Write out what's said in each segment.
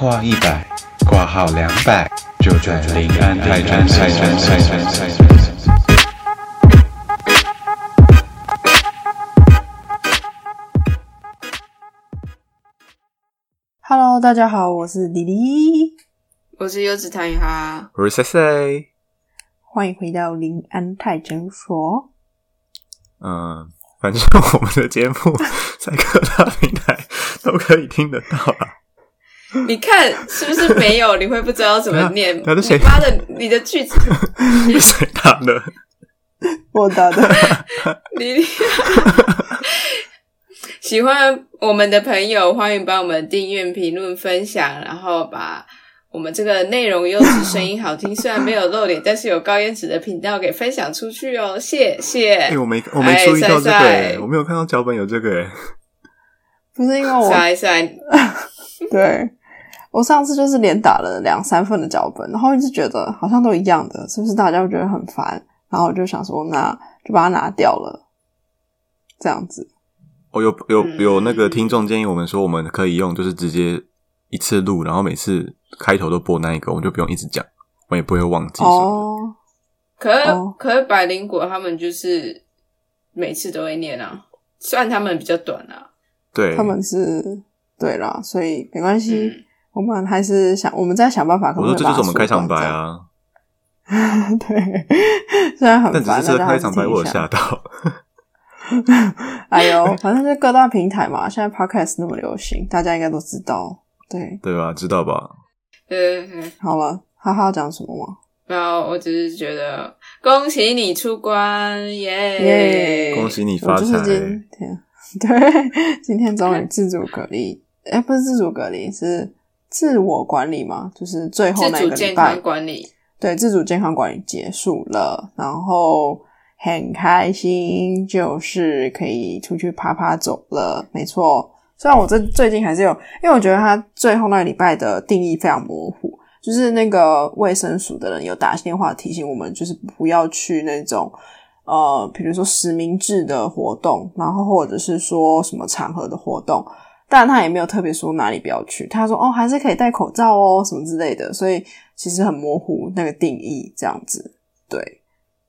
话一百，挂号两百，就在临安泰诊所。Hello，大家好，我是李黎，我是优质谈哈，我是塞塞。欢迎回到临安泰诊所。嗯，反正我们的节目在各大平台都可以听得到啦。你看是不是没有？你会不知道怎么念？那是谁你妈的，你的句子，谁打的？我打的，你喜欢我们的朋友，欢迎帮我们订阅、评论、分享，然后把我们这个内容优质、声音好听，虽然没有露脸，但是有高颜值的频道给分享出去哦，谢谢。哎、我没我没注意到这个、我没有看到脚本有这个、欸。不是因为我帅帅，对我上次就是连打了两三份的脚本，然后一直觉得好像都一样的，是不是大家会觉得很烦？然后我就想说，那就把它拿掉了，这样子。我有有嗯有那个听众建议我们说，我们可以用就是直接一次录，然后每次开头都播那一个，我们就不用一直讲，我也不会忘记什么的。哦，可是、哦可是百灵果他们就是每次都会念啊，虽然他们比较短啊。对，他们是对啦，所以没关系，嗯我们还是想我们再想办法。可我不可以把它说这就是我们开场白啊。对，虽然很烦，但只是开场白我有还是听一下吓到。哎呦，反正就各大平台嘛，现在 podcast 那么流行，大家应该都知道。对，对吧？知道吧？对对对，好了，哈哈要讲什么吗？没有，我只是觉得恭喜你出关耶！耶恭喜你我发财！就是今天，对，今天终于自主隔离，哎、不是自主隔离，是自我管理嘛，就是最后那个礼拜，管理，对，自主健康管理结束了，然后很开心，就是可以出去爬爬走了，没错。虽然我这最近还是有，因为我觉得他最后那个礼拜的定义非常模糊，就是那个卫生署的人有打电话提醒我们，就是不要去那种呃，比如说实名制的活动，然后或者是说什么场合的活动，但他也没有特别说哪里不要去。他说哦，还是可以戴口罩哦，什么之类的，所以其实很模糊那个定义这样子。对，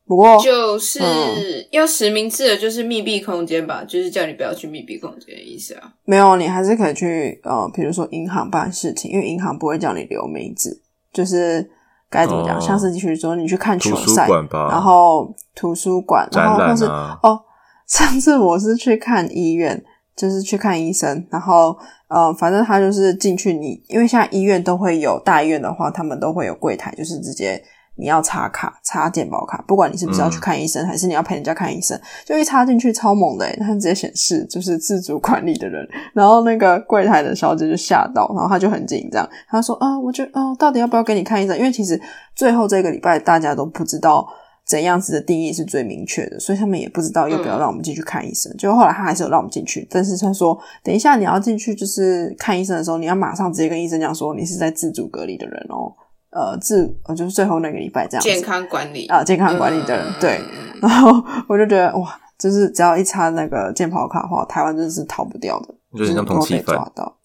不过就是嗯要实名制的，就是密闭空间吧，就是叫你不要去密闭空间的意思啊。没有，你还是可以去呃，比如说银行办事情，因为银行不会叫你留名字，就是该怎么讲，哦像是去说你去看球图书赛，然后图书馆，然展后或是、啊，哦，上次我是去看医院，就是去看医生，然后呃，反正他就是进去你，因为现在医院都会有大医院的话，他们都会有柜台，就是直接你要插卡插健保卡，不管你是不是要去嗯看医生，还是你要陪人家看医生，就一插进去超猛的、欸，它直接显示就是自主管理的人，然后那个柜台的小姐就吓到，然后她就很紧张，她说啊，我觉得哦，到底要不要给你看医生？因为其实最后这个礼拜大家都不知道。怎样子的定义是最明确的，所以他们也不知道要不要让我们进去看医生。就后来他还是有让我们进去，但是他说等一下你要进去就是看医生的时候，你要马上直接跟医生讲说你是在自主隔离的人哦，呃自呃就是最后那个礼拜这样。子健康管理。啊、健康管理的人、嗯对。然后我就觉得哇，就是只要一插那个健跑卡的话，台湾真的是逃不掉的，就是像通缉被抓到。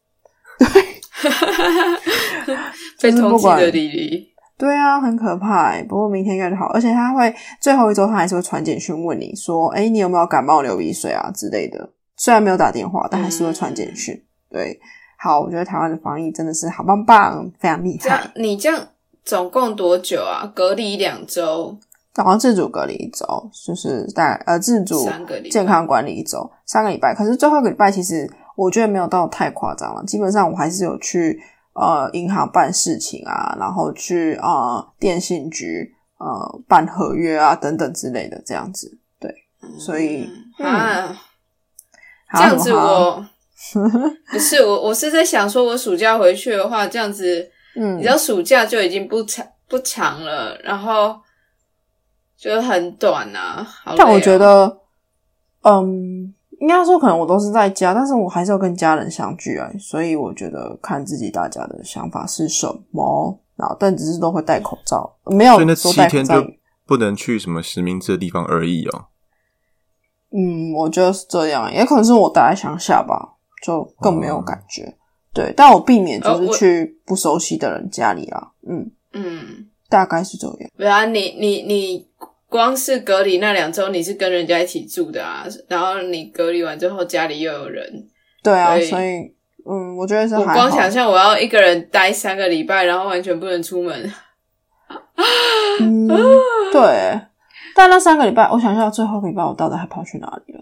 被通缉的莉莉，对啊，很可怕欸。不过明天应该就好，而且他会最后一周他还是会传简讯问你说，哎，你有没有感冒、流鼻水啊之类的。虽然没有打电话，但还是会传简讯。对，好，我觉得台湾的防疫真的是好棒棒，非常厉这样害。你这样总共多久啊？隔离两周，然后自主隔离一周，就是大概呃自主健康管理一周，三个礼拜。可是最后一个礼拜其实我觉得没有到太夸张了，基本上我还是有去呃银行办事情啊，然后去呃电信局呃办合约啊等等之类的这样子。对，所以嗯啊，好这样子我 不是我，我是在想说，我暑假回去的话，这样子，嗯你知道暑假就已经不长不长了，然后就很短啊。好但我觉得，嗯，应该说可能我都是在家，但是我还是要跟家人相聚啊，所以我觉得看自己大家的想法是什么，然后但只是都会戴口罩，没有所七天就。不能去什么实名制的地方而已哦。嗯，我觉得是这样，也可能是我待在乡下吧，就更没有感觉。对，但我避免就是去不熟悉的人家里啊，嗯，嗯，大概是这样。不然你你你光是隔离那两周，你是跟人家一起住的啊，然后你隔离完之后家里又有人，对啊，所以嗯，我觉得是我还光想象我要一个人待三个礼拜，然后完全不能出门，嗯，对。但那三个礼拜，我想一下，最后一个礼拜我到底还跑去哪里了？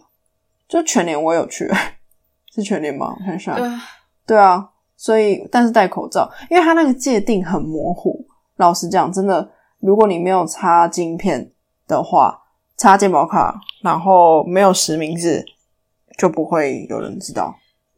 就全年我有去，是全年吗？我看一下，对啊，对啊，所以但是戴口罩，因为它那个界定很模糊。老实讲，真的，如果你没有插晶片的话，插健保卡，然后没有实名制，就不会有人知道。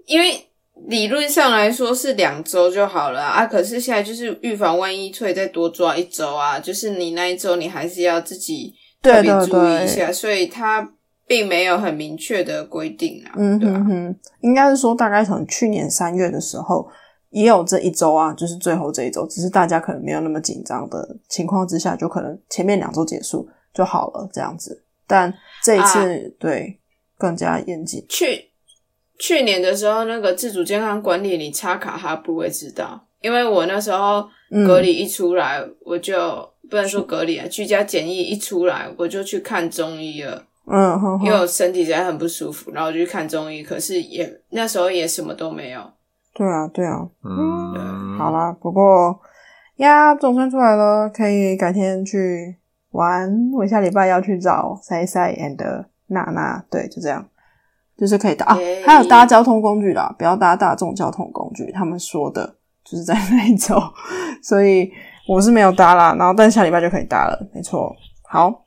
因为理论上来说是两周就好了啊，可是现在就是预防万一，所以再多抓一周啊，就是你那一周你还是要自己特别注意一对，下，所以它并没有很明确的规定啊，嗯哼哼，应该是说大概从去年三月的时候也有这一周啊，就是最后这一周，只是大家可能没有那么紧张的情况之下，就可能前面两周结束就好了这样子。但这一次、啊对更加严谨。去去年的时候，那个自主健康管理，你插卡他不会知道，因为我那时候嗯隔离一出来，我就不能说隔离啊，居家检疫一出来，我就去看中医了，嗯因为我身体实在很不舒服，然后我就去看中医，可是也那时候也什么都没有。对啊对啊，嗯，好啦，不过呀，总算出来了，可以改天去玩。我下礼拜要去找塞塞 and 娜娜，对，就这样，就是可以搭啊，还有搭交通工具啦，不要搭大众交通工具。他们说的就是在那一周，所以我是没有搭啦，然后但下礼拜就可以搭了，没错。好，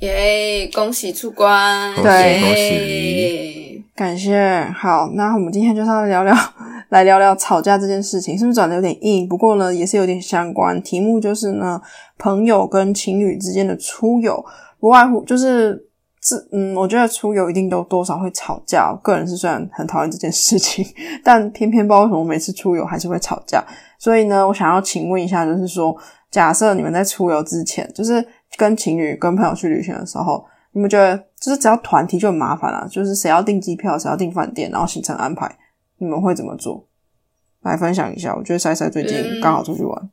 耶！恭喜出关，对恭喜感谢。好，那我们今天就是要聊聊，来聊聊吵架这件事情，是不是转的有点硬？不过呢，也是有点相关。题目就是呢，朋友跟情侣之间的出游，不外乎就是这，嗯，我觉得出游一定都多少会吵架。我个人是虽然很讨厌这件事情，但偏偏不知道为什么每次出游还是会吵架。所以呢，我想要请问一下，就是说，假设你们在出游之前，就是跟情侣、跟朋友去旅行的时候，你们觉得就是只要团体就很麻烦了、就是谁要订机票，谁要订饭店，然后行程安排，你们会怎么做？来分享一下。我觉得塞塞最近嗯刚好出去玩，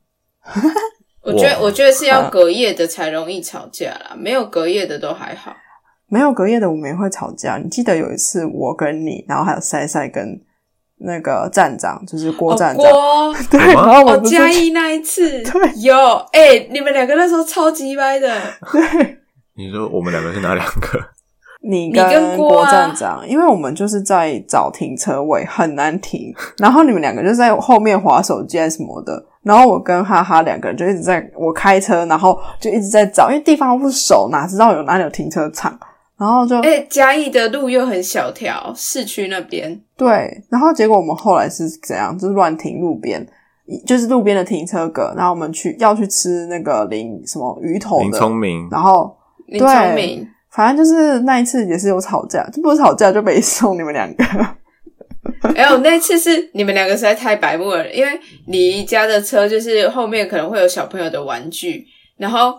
我觉得我觉得是要啊隔夜的才容易吵架啦，没有隔夜的都还好。没有隔夜的我们也会吵架。你记得有一次我跟你，然后还有塞塞跟那个站长，就是郭哦，站长，郭 对，然后我哦，嘉义那一次对有哎、你们两个那时候超级歪的，对你说我们两个是哪两个？你你跟跟郭站长，因为我们就是在找停车位，很难停。然后你们两个就在后面划手机还是什么的，然后我跟哈哈两个人就一直在我开车，然后就一直在找，因为地方不熟，哪知道有哪里有停车场，然后就哎、嘉义的路又很小条，市区那边。对，然后结果我们后来是怎样？就是乱停路边，就是路边的停车格，然后我们去要去吃那个林什么鱼头林的，聪明，然后林对聪明，反正就是那一次也是有吵架，就不吵架就没送你们两个。还有那次是你们两个实在太白目了，因为你家的车就是后面可能会有小朋友的玩具，然后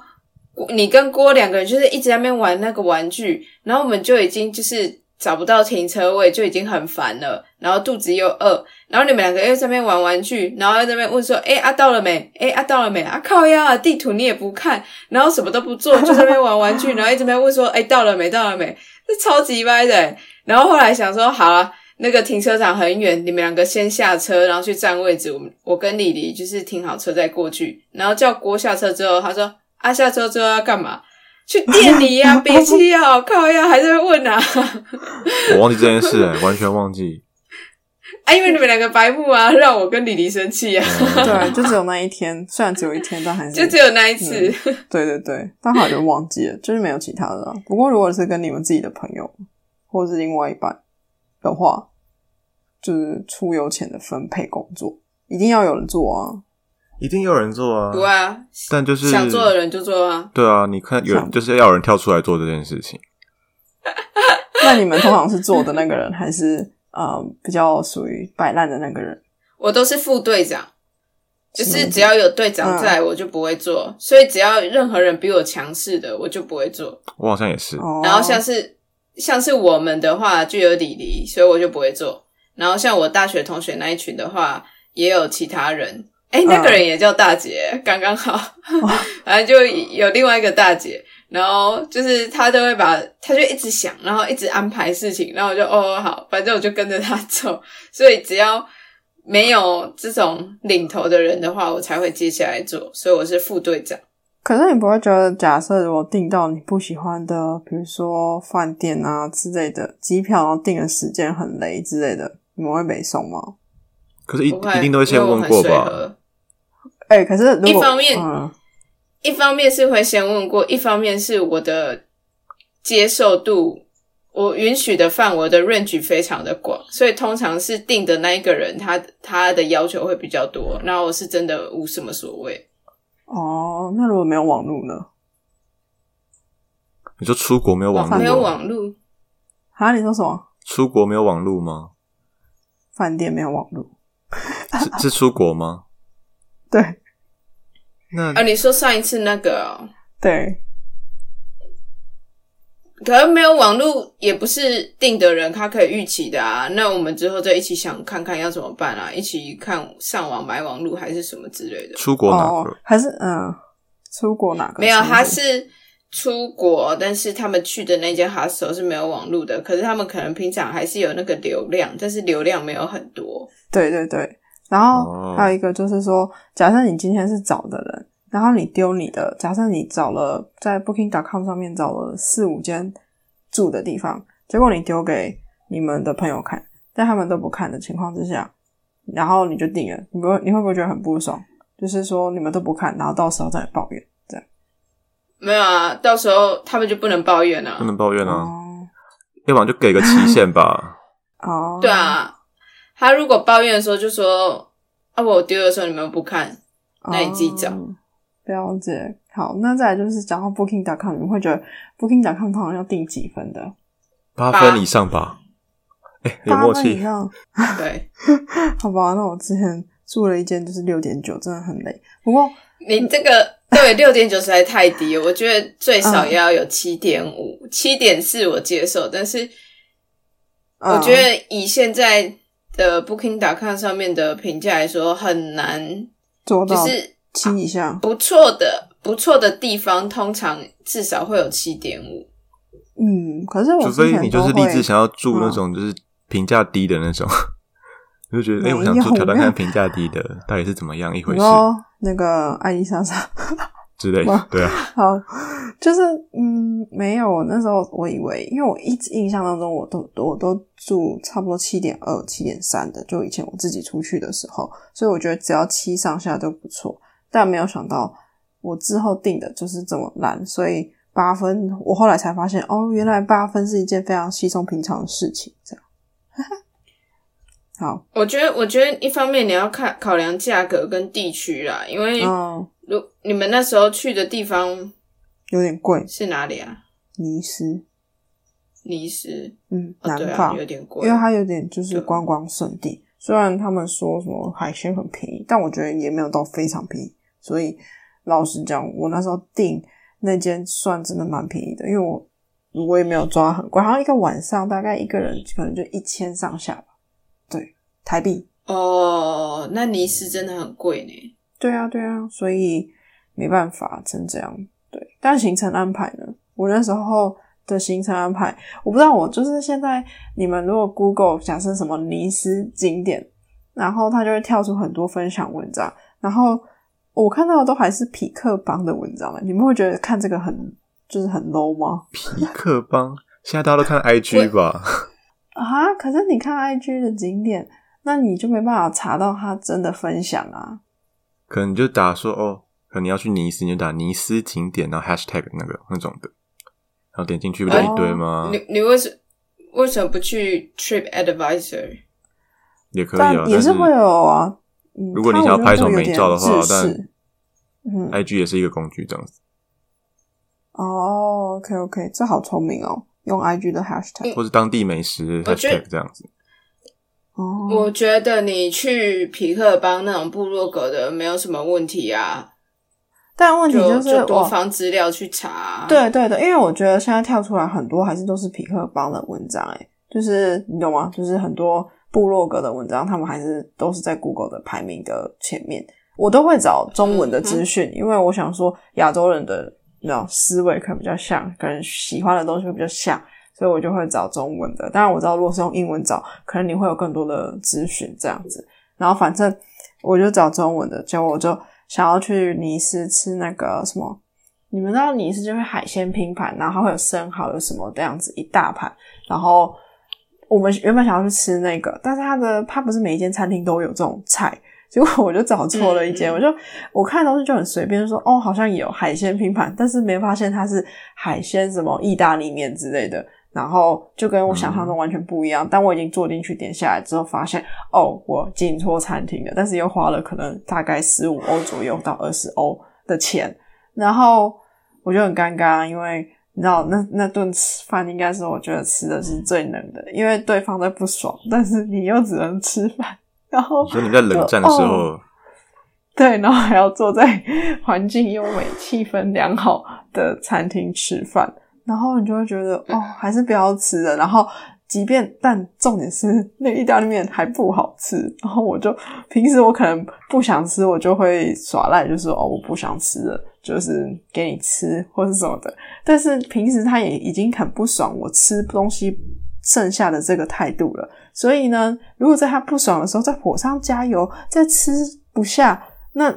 你跟郭两个人就是一直在那边玩那个玩具，然后我们就已经就是找不到停车位，就已经很烦了，然后肚子又饿，然后你们两个又在那边玩玩具，然后又在那边问说：“哎、啊到了没？哎、啊到了没？啊靠呀、啊，地图你也不看，然后什么都不做，就在那边玩玩具，然后一直在那边问说：哎、到了没？到了没？这超级歪的、欸。然后后来想说，好啊，那个停车场很远，你们两个先下车，然后去占位置。我们我跟李黎就是停好车再过去，然后叫郭下车之后，他说：啊下车之后要干嘛？去店里呀、别气啊，靠呀，还在问啊。我忘记这件事了，完全忘记。啊，因为你们两个白目啊，让我跟李黎生气啊，对，就只有那一天，虽然只有一天，但还是就只有那一次。对对对，但好像就忘记了，就是没有其他的了。不过如果是跟你们自己的朋友或是另外一半的话，就是出游前的分配工作，一定要有人做啊。一定有人做啊，不啊，但就是想做的人就做啊。对啊，你看有想就是要有人跳出来做这件事情。那你们通常是做的那个人，还是呃比较属于摆烂的那个人？我都是副队长，就是只要有队长在，我就不会做。所以只要任何人比我强势的，我就不会做。我好像也是，哦，然后像是像是我们的话，就有李黎，所以我就不会做。然后像我大学同学那一群的话，也有其他人。哎，那个人也叫大姐，刚刚好。反正就有另外一个大姐，然后就是她都会把，她就一直想，然后一直安排事情，然后我就哦好，反正我就跟着她走。所以只要没有这种领头的人的话，我才会接下来做。所以我是副队长。可是你不会觉得，假设如果订到你不喜欢的，比如说饭店啊之类的机票，然后订的时间很雷之类的，你们会没送吗？可是一一定都会先问过吧？和哎、可是如果一方面嗯一方面是会先问过，一方面是我的接受度，我允许的范围的 range 非常的广，所以通常是定的那一个人，他他的要求会比较多，然后我是真的无什么所谓。哦，那如果没有网络呢？你说出国没有网络没有？网络，啊，你说什么？出国没有网络吗？饭店没有网络？是 是出国吗？对那啊，你说上一次那个哦、对，可能没有网络也不是定的人，他可以预期的啊。那我们之后再一起想看看要怎么办啊，一起看上网买网络还是什么之类的。出国哪哦个？，还是嗯，出国哪个？没有，他是是出国，但是他们去的那间 hostel 是没有网络的，可是他们可能平常还是有那个流量，但是流量没有很多。对对对。然后哦还有一个就是说，假设你今天是找的人，然后你丢你的，假设你找了在 Booking.com 上面找了四五间住的地方，结果你丢给你们的朋友看，但他们都不看的情况之下，然后你就定了，你不会你会不会觉得很不爽？就是说你们都不看，然后到时候再抱怨，这样。没有啊，到时候他们就不能抱怨啊不。能抱怨啊，哦要不然就给个期限吧。哦，对，啊，他如果抱怨的时候就说啊，我丢的时候你们不看，那你自己找哦了解。好，那再来就是讲到 Booking.com，你们会觉得 Booking.com 通常要定几分的？八分以上吧。哎、有八默契。分以上，对 好吧？那我之前住了一间就是六点九，真的很累。不过你这个对六点九实在太低了，我觉得最少也要有七点五、七点四我接受，但是嗯我觉得以现在的 Booking.com 上面的评价来说，很难，做到就是七以下，不错的不错的地方，通常至少会有七点五。嗯，可是我除非你就是立志想要住那嗯种就是评价低的那种，你 就觉得哎、没我想住挑战看评价低的到底是怎么样一回事那个艾丽莎莎，之类的。对啊，好，就是嗯，没有。那时候我以为，因为我一直印象当中，我都我都住差不多七点二、七点三的，就以前我自己出去的时候，所以我觉得只要七上下都不错。但没有想到我之后定的就是这么烂，所以八分，我后来才发现，哦，原来八分是一件非常稀松平常的事情。这样，好，我觉得，我觉得一方面你要看考量价格跟地区啦，因为嗯，如你们那时候去的地方有点贵，是哪里啊？尼斯，尼斯，嗯，南法，有点贵，因为它有点就是观光圣地。虽然他们说什么海鲜很便宜，但我觉得也没有到非常便宜。所以老实讲，我那时候订那间算真的蛮便宜的，因为我我也没有抓很贵，好像一个晚上大概一个人可能就一千上下吧。对，台币。哦，那尼斯真的很贵呢。对啊，对啊，所以没办法，成这样。对，但行程安排呢？我那时候的行程安排，我不知道，我就是现在你们如果 Google 假设什么尼斯景点，然后它就会跳出很多分享文章，然后我看到的都还是匹克邦的文章，你们会觉得看这个很就是很 low 吗？匹克邦现在大家都看 IG 吧？啊，可是你看 IG 的景点，那你就没办法查到他真的分享啊。可能你就打说哦，可能你要去尼斯，你就打尼斯景点，然后 hashtag 那个那种的，然后点进去不就一堆吗？你你为什为什么不去 Trip Advisor？也可以啊，也是会有啊。嗯，如果你想要拍什么美照的话但，IG 也是一个工具这样子，哦，OK OK，这好聪明哦，用 IG 的 hashtag 或是当地美食 hashtag 这样子。哦，我觉得你去皮克邦那种部落格的没有什么问题啊，但问题就是就多我放资料去查啊、对对对，因为我觉得现在跳出来很多还是都是匹克邦的文章，哎，就是你懂吗？就是很多部落格的文章，他们还是都是在 Google 的排名的前面。我都会找中文的资讯，因为我想说亚洲人的那种思维可能比较像，可能喜欢的东西会比较像，所以我就会找中文的。当然我知道，如果是用英文找，可能你会有更多的资讯这样子。然后反正我就找中文的，结果我就想要去尼斯吃那个什么，你们知道尼斯就是海鲜拼盘，然后会有生蚝，有什么这样子一大盘。然后我们原本想要去吃那个，但是它的它不是每一间餐厅都有这种菜。结果我就找错了一间，我就我看东西就很随便，说哦好像有海鲜拼盘，但是没发现它是海鲜什么意大利面之类的，然后就跟我想象中完全不一样。但我已经坐进去点下来之后，发现哦我进错餐厅了，但是又花了可能大概十五欧左右到二十欧的钱，然后我就很尴尬，因为你知道那那顿吃饭应该是我觉得吃的是最能的，因为对方在不爽，但是你又只能吃饭。然后，所以你在冷战的时候，对，然后还要坐在 环境优美、气氛良好的餐厅吃饭，然后你就会觉得哦，还是不要吃了。然后，即便但重点是那意大利面还不好吃，然后我就平时我可能不想吃，我就会耍赖，就说哦，我不想吃了，就是给你吃或是什么的。但是平时他也已经很不爽我吃东西。剩下的这个态度了，所以呢，如果在他不爽的时候在火上加油，再吃不下，那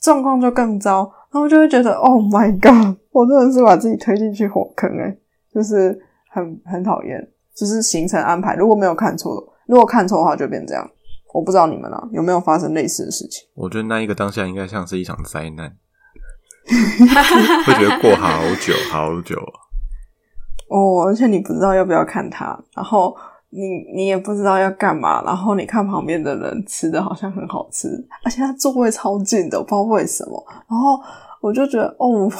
状况就更糟。然后就会觉得，Oh my god，我真的是把自己推进去火坑诶就是很很讨厌。就是行程安排，如果没有看错，如果看错的话就变这样。我不知道你们呢有没有发生类似的事情？我觉得那一个当下应该像是一场灾难，会觉得过好久好久。哦，而且你不知道要不要看他，然后你你也不知道要干嘛，然后你看旁边的人吃的好像很好吃，而且他座位超近的，我不知道为什么，然后我就觉得哦，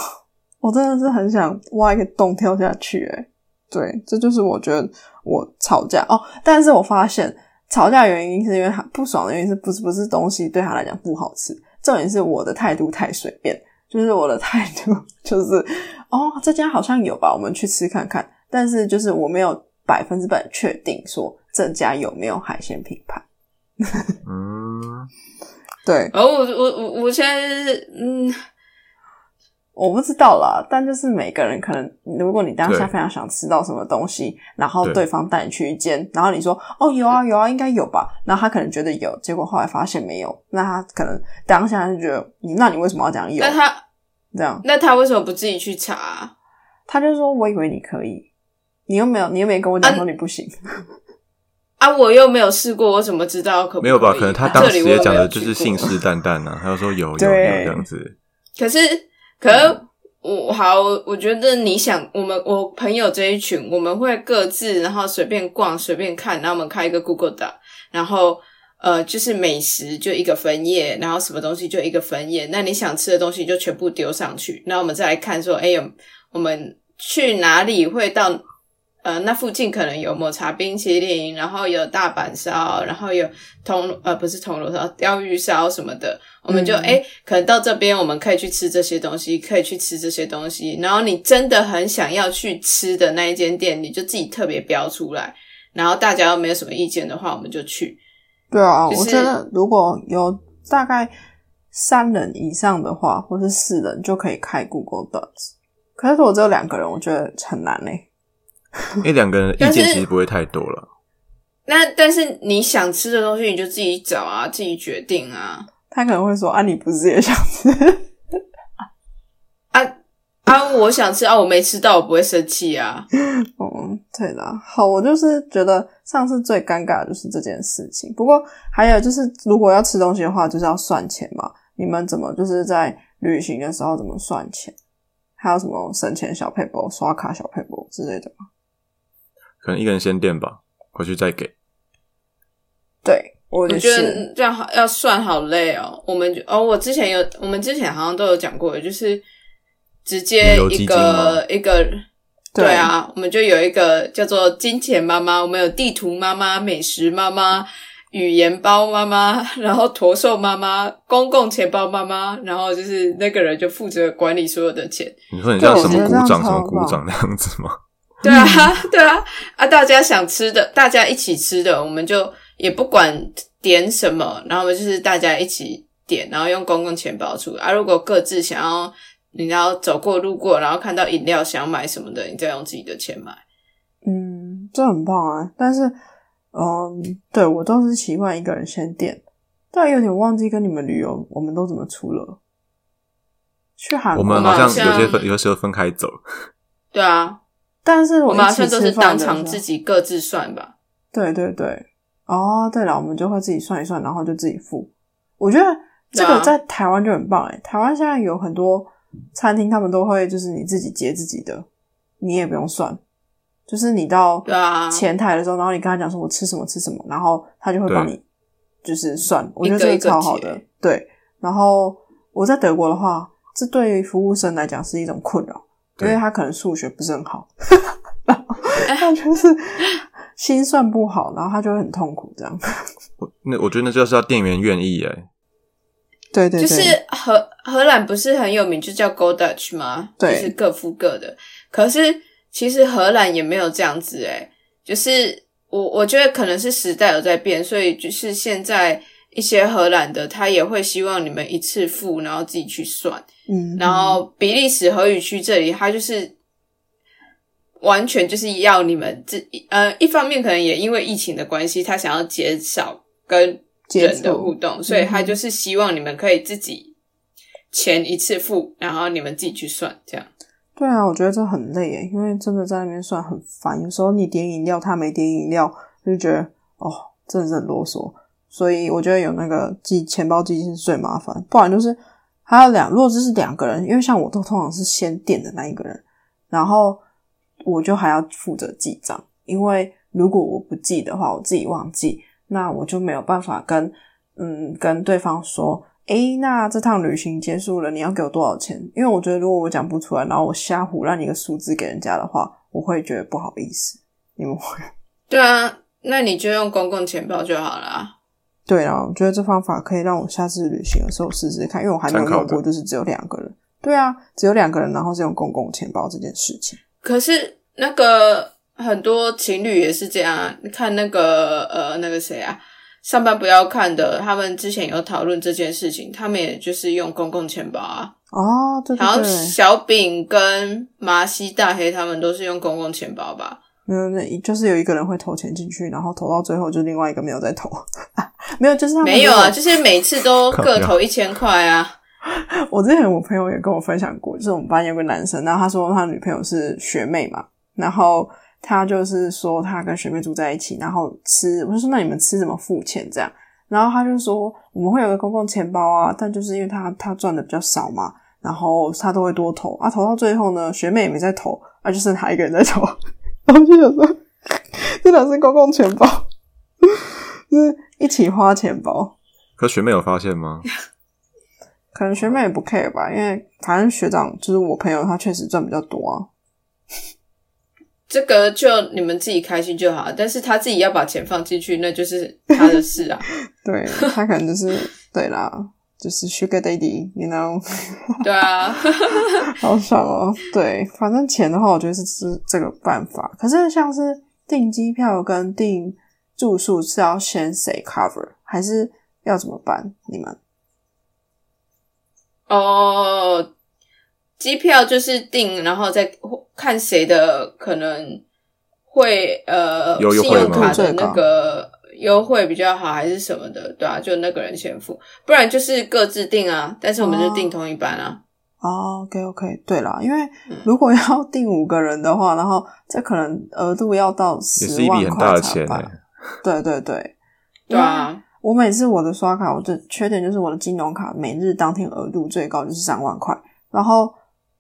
我真的是很想挖一个洞跳下去，诶对，这就是我觉得我吵架哦，但是我发现吵架原因是因为他不爽的原因是不是不是东西对他来讲不好吃，重点是我的态度太随便。就是我的态度，就是哦，这家好像有吧，我们去吃看看。但是就是我没有百分之百确定说这家有没有海鲜品牌。嗯，对。哦，我我我我现在是嗯，我不知道啦。但就是每个人可能，如果你当下非常想吃到什么东西，然后对方带你去一间，然后你说哦有啊有啊，应该有吧。然后他可能觉得有，结果后来发现没有，那他可能当下就觉得你，那你为什么要讲有？那他。这样，那他为什么不自己去查？他就说：“我以为你可以，你又没有，你又没跟我讲说你不行啊！我又没有试过，我怎么知道可没有吧？可能他当时也讲的就是信誓旦旦呢。他就说有有有这样子。可是，可是我好，我觉得你想，我们我朋友这一群，我们会各自然后随便逛，随便看，然后我们开一个 Google 档，然后。呃，就是美食就一个分页，然后什么东西就一个分页。那你想吃的东西就全部丢上去，那我们再来看说，哎呦，我们去哪里会到？呃，那附近可能有抹茶冰淇淋，然后有大阪烧，然后有铜呃不是铜锣烧，鲷鱼烧什么的。我们就哎，可能到这边我们可以去吃这些东西，可以去吃这些东西。然后你真的很想要去吃的那一间店，你就自己特别标出来。然后大家又没有什么意见的话，我们就去。对啊，我觉得如果有大概三人以上的话，或是四人就可以开 Google Docs。可是我只有两个人，我觉得很难嘞。因为两个人意见其实不会太多了。那但是你想吃的东西，你就自己找啊，自己决定啊。他可能会说：“啊，你不是也想吃？” 啊。啊，我想吃啊，我没吃到，我不会生气啊。嗯，对的。好，我就是觉得上次最尴尬的就是这件事情。不过还有就是，如果要吃东西的话，就是要算钱嘛。你们怎么就是在旅行的时候怎么算钱？还有什么省钱小配包、刷卡小配包之类的吗？可能一个人先垫吧，回去再给。对，我觉得这样好要算好累哦。我们哦，我之前有，我们之前好像都有讲过，就是。直接一个一个，对啊，我们就有一个叫做金钱妈妈，我们有地图妈妈、美食妈妈、语言包妈妈，然后驼兽妈妈、公共钱包妈妈，然后就是那个人就负责管理所有的钱。你说你叫什么鼓掌什么鼓掌那样子吗？对啊，对啊，啊！大家想吃的，大家一起吃的，我们就也不管点什么，然后就是大家一起点，然后用公共钱包出啊。如果各自想要，你要走过路过，然后看到饮料想买什么的，你再用自己的钱买。嗯，这很棒啊！但是，嗯，对我都是习惯一个人先点，但有点忘记跟你们旅游，我们都怎么出了？去韩国，我们好像好像有些分有的时候分开走，对啊，但是我们好像都是吃饭的时候当场自己各自算吧。对对对，哦，对了，我们就会自己算一算，然后就自己付。我觉得这个在台湾就很棒诶，台湾现在有很多餐厅，他们都会就是你自己结自己的，你也不用算，就是你到对啊前台的时候，然后你跟他讲说我吃什么吃什么，然后他就会帮你就是算，我觉得这个一个一个超好的。对，然后我在德国的话，这对服务生来讲是一种困扰，因为他可能数学不是很好，然后他就是心算不好，然后他就会很痛苦这样。我那我觉得那就是要店员愿意哎，对对对，就是荷荷兰不是很有名，就叫 Go Dutch 吗？对就是各付各的。可是其实荷兰也没有这样子诶、就是我我觉得可能是时代有在变，所以就是现在一些荷兰的他也会希望你们一次付，然后自己去算。嗯，然后比利时荷语区这里，他就是完全就是要你们自呃，一方面可能也因为疫情的关系，他想要减少跟接人的互动，所以他嗯就是希望你们可以自己钱一次付，然后你们自己去算，这样。对啊，我觉得这很累耶，因为真的在那边算很烦。有时候你点饮料，他没点饮料，就觉得哦，真的是很啰嗦。所以我觉得有那个记钱包机是最麻烦，不然就是还有两，如果这是两个人，因为像我都通常是先垫的那一个人，然后我就还要负责记账，因为如果我不记的话，我自己忘记，那我就没有办法跟嗯跟对方说，诶，那这趟旅行结束了，你要给我多少钱？因为我觉得如果我讲不出来，然后我瞎胡乱一个数字给人家的话，我会觉得不好意思。你们会？对啊，那你就用公共钱包就好了。对啊，我觉得这方法可以让我下次旅行的时候试试看，因为我还没有用过，就是只有两个人。对啊，只有两个人，然后是用公共钱包这件事情。可是那个很多情侣也是这样啊，你看那个呃那个谁啊，上班不要看的，他们之前有讨论这件事情，他们也就是用公共钱包啊。哦，对然后对对，小饼跟麻西大黑他们都是用公共钱包吧？没有，那就是有一个人会投钱进去，然后投到最后就另外一个没有再投。没有，就是他们没有啊，就是每次都各投一千块啊。我之前我朋友也跟我分享过，就是我们班有个男生，然后他说他女朋友是学妹嘛，然后他就是说他跟学妹住在一起，然后吃，我就说那你们吃怎么付钱这样？然后他就说我们会有个公共钱包啊，但就是因为他他赚的比较少嘛，然后他都会多投啊，投到最后呢，学妹也没在投，啊，就剩他一个人在投，然后就想说这哪是公共钱包，就是一起花钱包。可学妹有发现吗？可能学妹也不 care 吧，因为反正学长就是我朋友，他确实赚比较多啊。这个就你们自己开心就好，但是他自己要把钱放进去，那就是他的事啊。对他可能就是对啦，就是 Sugar Daddy，you know，对啊，好爽哦。对，反正钱的话，我觉得是是这个办法。可是像是订机票跟订住宿是要先谁 cover，还是要怎么办？你们？哦，机票就是订，然后再看谁的可能会呃有信用卡吗的那个优惠比较好，还是什么的，对啊，就那个人先付，不然就是各自定啊。但是我们就定同一班啊。哦，OK OK，对啦，因为嗯。如果要定五个人的话，然后这可能额度要到也十是一笔很万块大的钱才办欸。对对对，对啊，我每次我的刷卡，我的缺点就是我的金融卡每日当天额度最高就是三万块，然后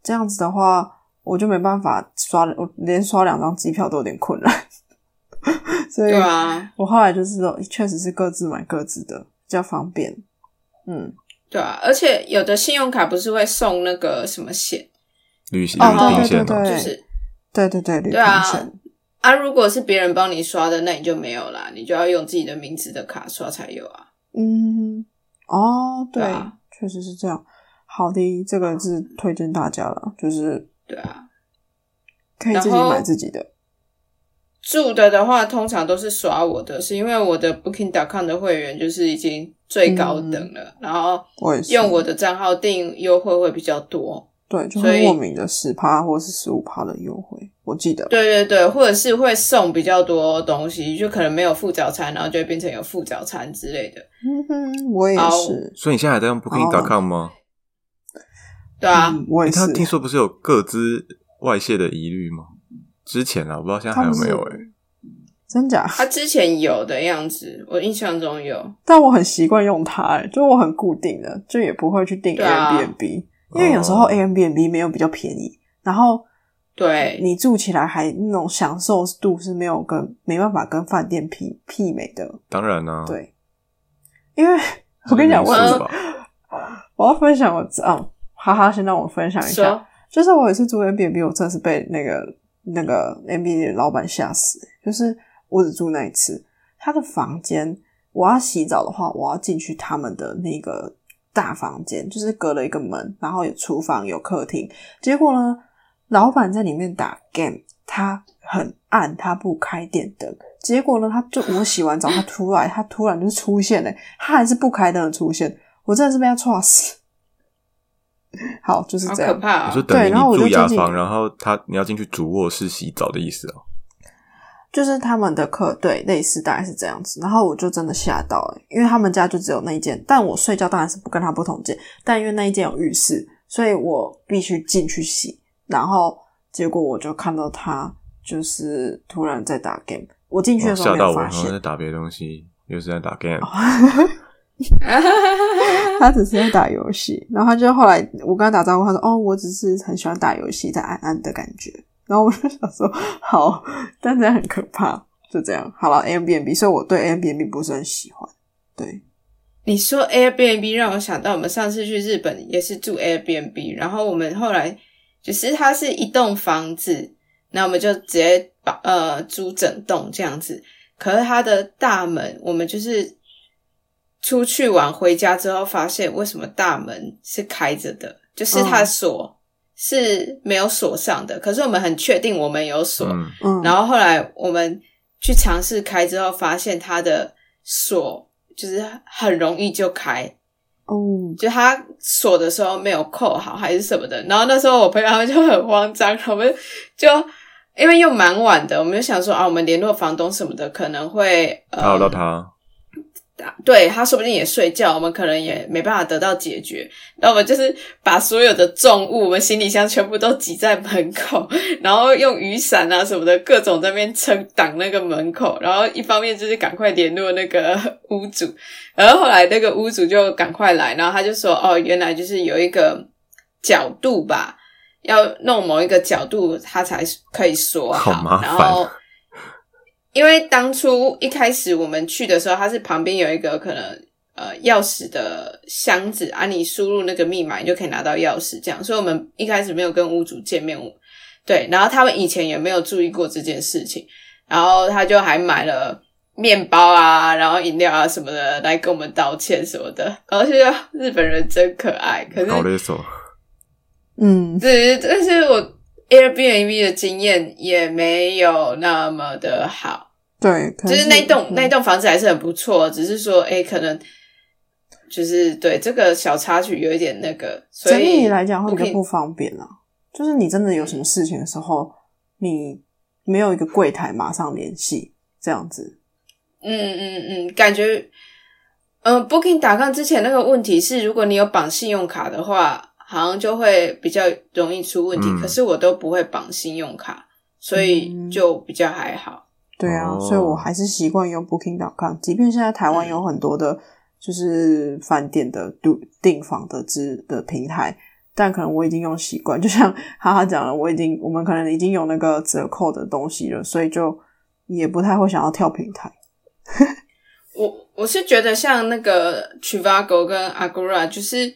这样子的话，我就没办法刷，我连刷两张机票都有点困难，所以对啊，我后来就是说，确实是各自买各自的，比较方便。嗯，对啊，而且有的信用卡不是会送那个什么险，旅行哦对旅行线嘛，对对。对就是对对对，旅行对啊。险，啊，如果是别人帮你刷的，那你就没有啦，你就要用自己的名字的卡刷才有啊。嗯，哦，对对啊，确实是这样。好的，这个是推荐大家了，就是对啊，可以自己买自己的。住的的话，通常都是刷我的，是因为我的 Booking.com 的会员就是已经最高等了，然后我也是用我的账号订优惠会比较多。对，就所以莫名的十趴或是十五趴的优惠，我记得。对对对，或者是会送比较多东西，就可能没有副早餐，然后就会变成有副早餐之类的。嗯哼，我也好是。所以你现在还在用 Booking.com 吗？对啊，嗯我也是诶他。听说不是有各资外泄的疑虑吗？之前啊，我不知道现在还有没有哎、真假？他之前有的样子，我印象中有。但我很习惯用它、欸，就我很固定的，就也不会去订对啊。Airbnb，、因为有时候哦。Airbnb 没有比较便宜，然后对，你住起来还那种享受度是没有跟没办法跟饭店媲媲美的。当然呢、啊，对，因为 我跟你讲，我？我要分享我嗯，哈哈，先让我分享一下，就是我有一次住 Airbnb，我真的是被那个那个 M B 的老板吓死。就是我只住那一次，他的房间，我要洗澡的话，我要进去他们的那个大房间，就是隔了一个门，然后有厨房有客厅。结果呢，老板在里面打 game，他很暗，他不开电灯。结果呢，他就我洗完澡，他突然他突然就出现了，他还是不开灯的出现，我真的是被他戳死。好，就是好这样。可怕、哦！你说等于对然后我你就进去住雅房，然后他你要进去主卧室洗澡的意思哦。就是他们的课对类似大概是这样子，然后我就真的吓到了、因为他们家就只有那一间，但我睡觉当然是不跟他不同间，但因为那一间有浴室，所以我必须进去洗，然后结果我就看到他就是突然在打 game，我进去哦的时候吓到我，没有发现然后在，打别的东西，又是在打 game。他只是在打游戏，然后他就后来我跟他打招呼，他说：“哦，我只是很喜欢打游戏，在暗暗的感觉。”然后我就想说：“ 好，但这样很可怕。”就这样，好了，Airbnb，所以我对 Airbnb 不是很喜欢。对，你说 Airbnb 让我想到我们上次去日本也是住 Airbnb，然后我们后来就是它是一栋房子，那我们就直接把呃租整栋这样子。可是它的大门，我们就是出去玩回家之后，发现为什么大门是开着的，就是它的锁是没有锁上的。可是我们很确定我们有锁，嗯，嗯，然后后来我们去尝试开之后，发现它的锁就是很容易就开，哦，就它锁的时候没有扣好还是什么的。然后那时候我朋友他们就很慌张，我们就因为又蛮晚的，我们就想说啊，我们联络房东什么的可能会呃打扰到他，对他说不定也睡觉，我们可能也没办法得到解决。那我们就是把所有的重物，我们行李箱全部都挤在门口，然后用雨伞啊什么的各种在那边撑挡那个门口。然后一方面就是赶快联络那个屋主，然后后来那个屋主就赶快来，然后他就说：“哦，原来就是有一个角度吧，要弄某一个角度，他才可以锁好。好麻烦然后因为当初一开始我们去的时候，它是旁边有一个可能呃钥匙的箱子啊，你输入那个密码，你就可以拿到钥匙，这样。所以我们一开始没有跟屋主见面，对，然后他们以前也没有注意过这件事情，然后他就还买了面包啊，然后饮料啊什么的来跟我们道歉什么的，然后就觉得日本人真可爱，可是搞勒手，嗯，对，但是我 Airbnb 的经验也没有那么的好。对，可能就是那栋、嗯那栋房子还是很不错，只是说，哎、可能就是对这个小插曲有一点那个，所以整以体来讲会比较不方便啊。就是你真的有什么事情的时候，你没有一个柜台马上联系，这样子。嗯嗯嗯，感觉，嗯、b o o k i n g 打 com 之前那个问题是，如果你有绑信用卡的话，好像就会比较容易出问题。嗯可是我都不会绑信用卡，所以嗯就比较还好。对啊，哦所以我还是习惯用 Booking.com，即便现在台湾有很多的，就是饭店的订订房的之的平台，但可能我已经用习惯，就像哈哈讲了，我已经我们可能已经有那个折扣的东西了，所以就也不太会想要跳平台。我我是觉得像那个 Trivago 跟 Agora，就是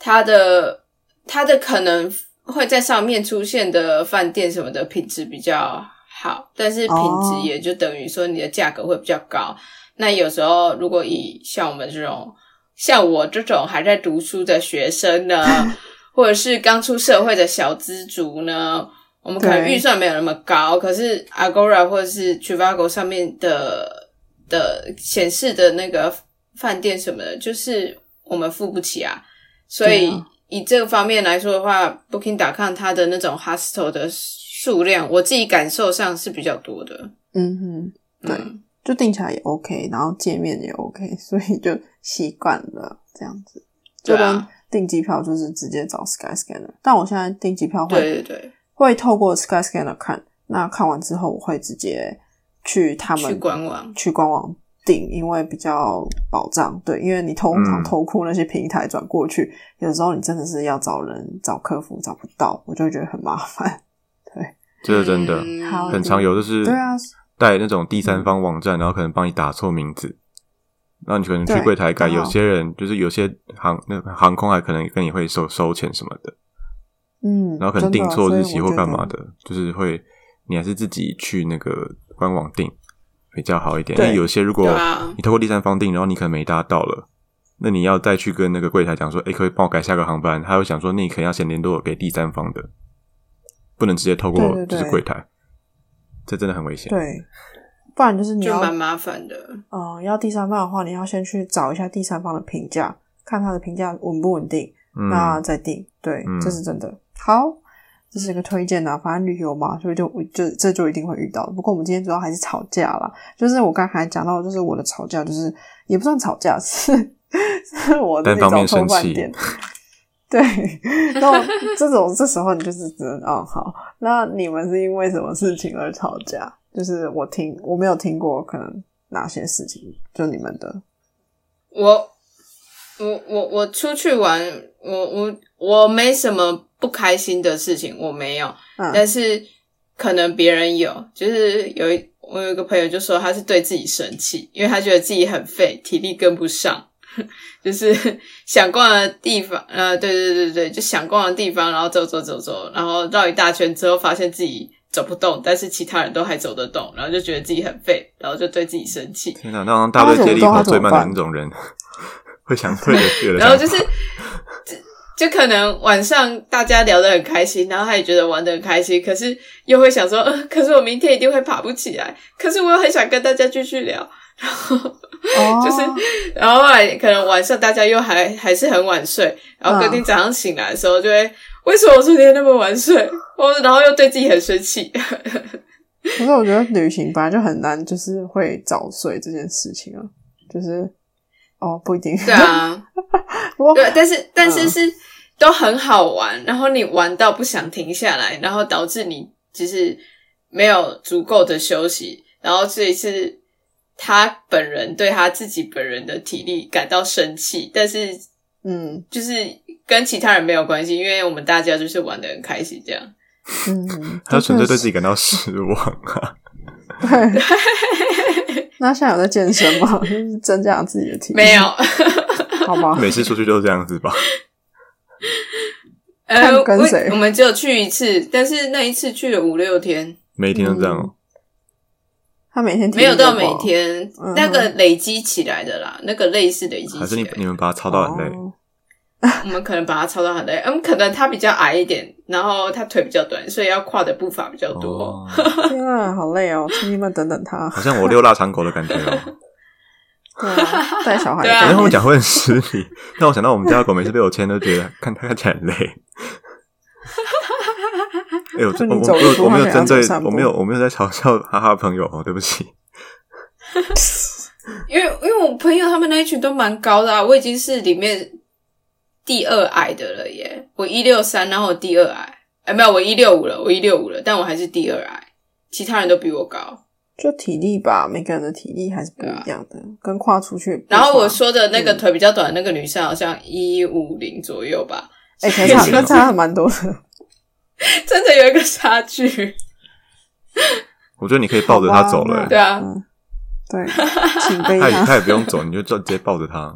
它的它的可能会在上面出现的饭店什么的品质比较好，但是品哦质也就等于说你的价格会比较高。那有时候如果以像我们这种像我这种还在读书的学生呢，或者是刚出社会的小资族呢，我们可能预算没有那么高，可是 Agora 或者是 Trivago 上面的的显示的那个饭店什么的，就是我们付不起啊。所以啊以这个方面来说的话，Booking.com 它的那种 hostel 的数量，我自己感受上是比较多的。嗯哼，对，嗯就订起来也 OK，然后界面也 OK，所以就习惯了这样子。就跟订机票就是直接找 Sky Scanner，但我现在订机票会对对对，会透过 Sky Scanner 看，那看完之后我会直接去他们去官网。去官网订，因为比较保障。对，因为你通常嗯投库那些平台转过去，有时候你真的是要找人找客服找不到，我就会觉得很麻烦。对这是真的，很常有，就是对啊，带那种第三方网站，然后可能帮你打错名字，然后你可能去柜台改，有些人就是有些航那个航空还可能跟你会收收钱什么的，嗯，然后可能订错日期或干嘛。的，就是会你还是自己去那个官网订比较好一点。因为有些如果你透过第三方订，然后你可能没搭到了，那你要再去跟那个柜台讲说，哎、可以帮我改下个航班，他会想说，那你可能要先联络给第三方的，不能直接透过就是柜台，这真的很危险。对，不然就是你蛮麻烦的。嗯，要第三方的话，你要先去找一下第三方的评价，看他的评价稳不稳定，嗯，那再定。对，嗯这是真的。好，这是一个推荐啊，反正旅游嘛，所以就就这就一定会遇到的。不过我们今天主要还是吵架啦，就是我刚才讲到，就是我的吵架，就是也不算吵架，是是我自己单方面找错生气。对，然后这种这时候你就是只能哦好，那你们是因为什么事情而吵架？就是我听我没有听过，可能哪些事情就你们的，我我我我出去玩，我我我没什么不开心的事情，我没有，嗯但是可能别人有，就是有一我有一个朋友就说他是对自己生气，因为他觉得自己很废，体力跟不上，就是想逛的地方，呃，对对对对，就想逛的地方，然后走走走走，然后绕一大圈之后，发现自己走不动，但是其他人都还走得动，然后就觉得自己很废，然后就对自己生气。天哪，那大队接力跑最慢的那种人，会想退的退的想法。然后就是，就就可能晚上大家聊得很开心，然后他也觉得玩得很开心，可是又会想说，呃，可是我明天一定会爬不起来，可是我又很想跟大家继续聊，然后哦。就是，然后后来可能晚上大家又还还是很晚睡，然后隔天早上醒来的时候就会，为什么我昨天那么晚睡？我然后又对自己很生气，可是我觉得旅行本来就很难，就是会早睡这件事情啊，就是哦不一定，对啊，不过对，但是但是嗯。是都很好玩，然后你玩到不想停下来，然后导致你就是没有足够的休息，然后这一次他本人对他自己本人的体力感到生气，但是嗯就是跟其他人没有关系，因为我们大家就是玩的很开心，这样。嗯，他纯粹对自己己感到失望啊！对。那现在有在健身吗？就是增加自己的体力？没有，好吧？每次出去都是这样子吧？呃，看跟谁我我们只有去一次，但是那一次去了五六天，每天都这样哦。他每天没有到每天，嗯那个累积起来的啦，那个累是累积起来的。还是你你们把他操到很累？哦 我们可能把他操到很累，嗯，可能他比较矮一点，然后他腿比较短，所以要跨的步伐比较多。哦，天啊，好累哦！请你们等等他。好像我遛腊肠狗的感觉哦。对啊，带小孩。对啊反正他们讲会很失礼，但我想到我们家的狗每次被我牵，都觉得看它看起来很累。哎、我就你我我我我没有针对我没有我没有在嘲笑 哈哈的朋友哦，对不起。因为因为我朋友他们那一群都蛮高的啊，我已经是里面第二矮的了耶，我一六三，然后我第二矮，哎，没有，我一六五了，我一六五了，但我还是第二矮，其他人都比我高。就体力吧，每个人的体力还是不一样的，跟跨出去。然后我，说的嗯那个腿比较短的那个女生好像一五零左右吧，哎、可是差那差还蛮多的。真的有一个差距。我觉得你可以抱着她走了、对啊，嗯，对，请背他也他他，也不用走，你就直接抱着她。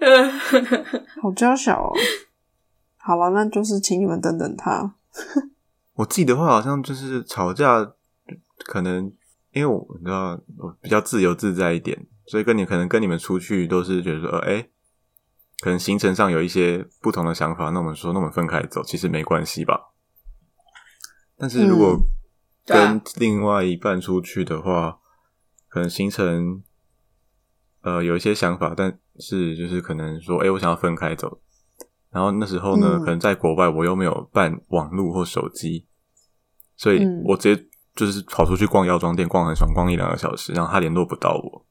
好娇小哦。好了，那就是请你们等等他。我自己的话，好像就是吵架，可能因为我你知道我比较自由自在一点，所以跟你可能跟你们出去都是觉得说，哎、可能行程上有一些不同的想法，那我们说，那我们分开走，其实没关系吧？但是如果跟另外一半出去的话，可能行程呃有一些想法，但是就是可能说，哎、我想要分开走。然后那时候呢，嗯可能在国外，我又没有办网络或手机，所以嗯我直接就是跑出去逛药妆店，逛很爽，逛一两个小时，然后他联络不到我，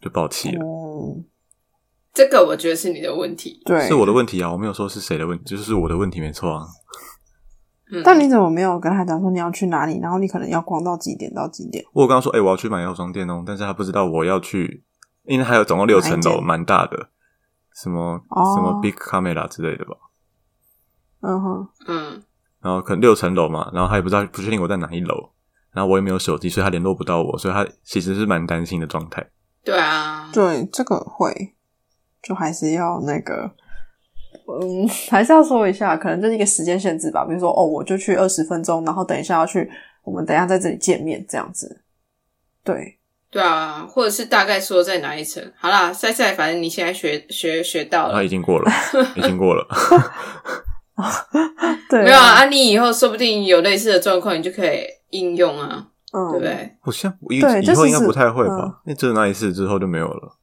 就爆气了。哦，这个我觉得是你的问题。对，是我的问题啊，我没有说是谁的问题，就是我的问题，没错啊。嗯，但你怎么没有跟他讲说你要去哪里，然后你可能要逛到几点到几点？我有跟他说，哎、我要去买药妆店哦，但是他不知道我要去，因为还有总共六层楼，蛮大的，什么、哦什么 Big Camera 之类的吧。嗯哼，嗯，然后可能六层楼嘛，然后他也不知道不确定我在哪一楼，然后我也没有手机，所以他联络不到我，所以他其实是蛮担心的状态。对啊，对，这个会，就还是要那个，嗯，还是要说一下，可能就是一个时间限制吧。比如说，哦，我就去二十分钟，然后等一下要去，我们等一下在这里见面，这样子。对，对啊，或者是大概说在哪一层。好啦，赛赛，反正你现在学学学到了他已，经过了，已经过了。对，没有啊？啊，你以后说不定有类似的状况，你就可以应用啊，嗯，对不对？好像以后应该不太会嗯吧？那只有那一次之后就没有了。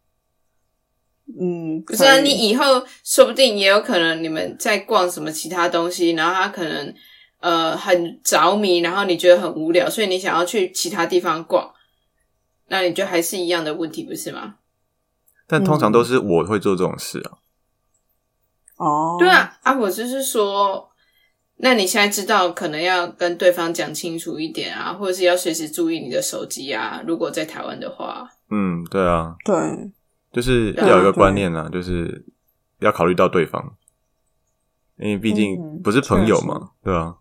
嗯，不是啊，你以后说不定也有可能你们在逛什么其他东西，然后他可能呃很着迷，然后你觉得很无聊，所以你想要去其他地方逛，那你就还是一样的问题，不是吗？但通常都是我会做这种事啊。哦，对，啊，啊，我就是说，那你现在知道可能要跟对方讲清楚一点啊，或者是要随时注意你的手机啊，如果在台湾的话，嗯，对啊，对，就是要有一个观念啊，就是要考虑到对方，因为毕竟嗯不是朋友确嘛，对啊。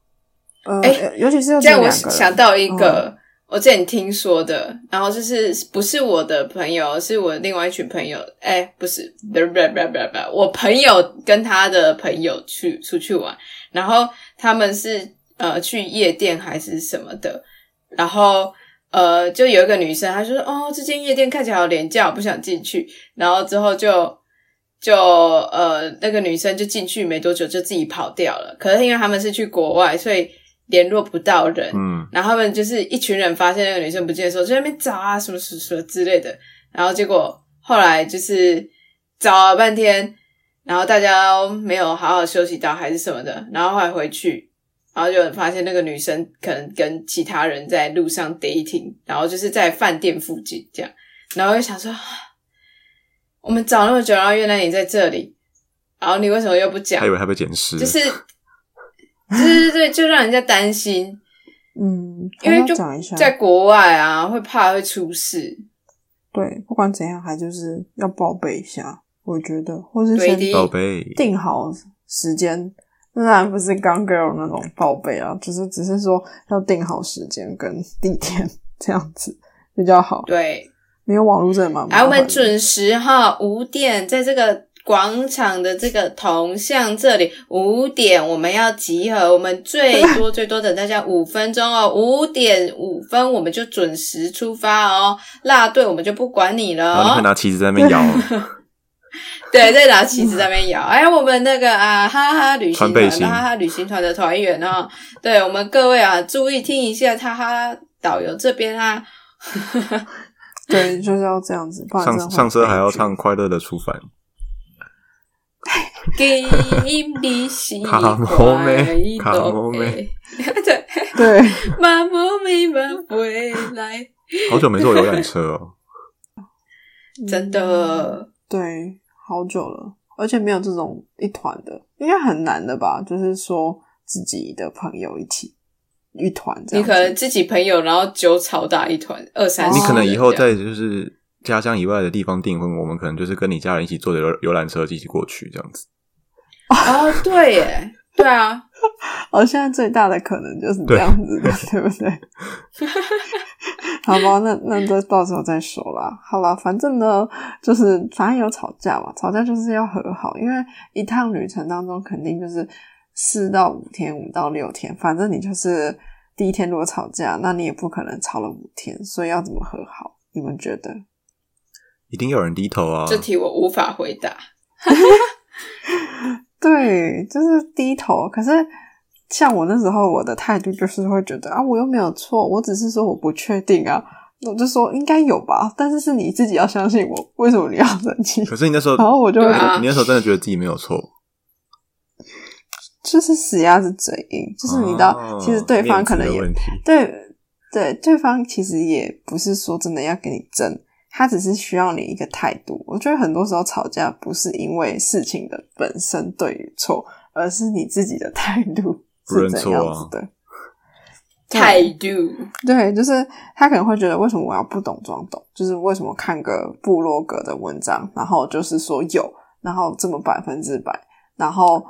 呃，哎尤其是要这样我想到一个，嗯我之前听说的，然后就是不是我的朋友，是我另外一群朋友，哎，不是，不不不不不，我朋友跟他的朋友去出去玩，然后他们是呃去夜店还是什么的，然后呃就有一个女生，她就说哦这间夜店看起来好廉价，我不想进去，然后之后就。就呃，那个女生就进去没多久就自己跑掉了。可是因为他们是去国外，所以联络不到人。嗯，然后他们就是一群人发现那个女生不见的时候，就在那边找啊，什么什么什么之类的。然后结果后来就是找了半天，然后大家都没有好好休息到，还是什么的。然后后来回去，然后就发现那个女生可能跟其他人在路上 dating，然后就是在饭店附近这样。然后就想说，啊我们找那么久，然后原来你在这里，然后你为什么又不讲还以？为他被捡尸，就是，对对对，就让人家担心。嗯，因为就在国外啊，会怕会出事。对，不管怎样，还就是要报备一下，我觉得，或是先报备，定好时间。当然不是刚 girl 那种报备啊，就是只是说要定好时间跟地点这样子比较好。对，没有网络真的蛮麻来，我们准时哈，五点在这个广场的这个铜像这里，五点我们要集合，我们最多最多等大家五分钟哦，五点五分我们就准时出发哦，落队我们就不管你了哦。然后你会拿旗子在那边摇，对，在拿旗子在那边摇。哎，我们那个啊，哈哈旅行团，哈哈旅行团的团员哦，对我们各位啊，注意听一下，哈哈导游这边啊，对，就是要这样子，上上车还要唱《快乐的出帆》。给你喜卡欢摩妹卡摩妹妹，对，对，马摩咪马回来，好久没坐游览车哦，真的，对，好久了，而且没有这种一团的，应该很难的吧？就是说自己的朋友一起一团这样，你可能自己朋友，然后酒吵打一团，二三你可能以后人这样。在就是家乡以外的地方订婚，我们可能就是跟你家人一起坐着游游览车一起过去这样子。哦，对耶，对啊，哦，现在最大的可能就是这样子的，对不对？好吧，那那这到时候再说啦。好了，反正呢，就是反正有吵架嘛，吵架就是要和好，因为一趟旅程当中肯定就是四到五天，五到六天，反正你就是第一天如果吵架，那你也不可能吵了五天，所以要怎么和好？你们觉得？一定有人低头啊！这题我无法回答。对，就是低头。可是像我那时候我的态度就是会觉得啊，我又没有错，我只是说我不确定啊。我就说应该有吧，但是是你自己要相信我，为什么你要生气？可是你那时候，然后我就会啊你那时候真的觉得自己没有错，就是死鸭子嘴硬，就是你知道，哦其实对方可能也对对，对方其实也不是说真的要跟你争，他只是需要你一个态度。我觉得很多时候吵架不是因为事情的本身对与错，而是你自己的态度 是怎错啊样子的。对态度，对，就是他可能会觉得为什么我要不懂装懂，就是为什么看个部落格的文章，然后就是说有，然后这么百分之百，然后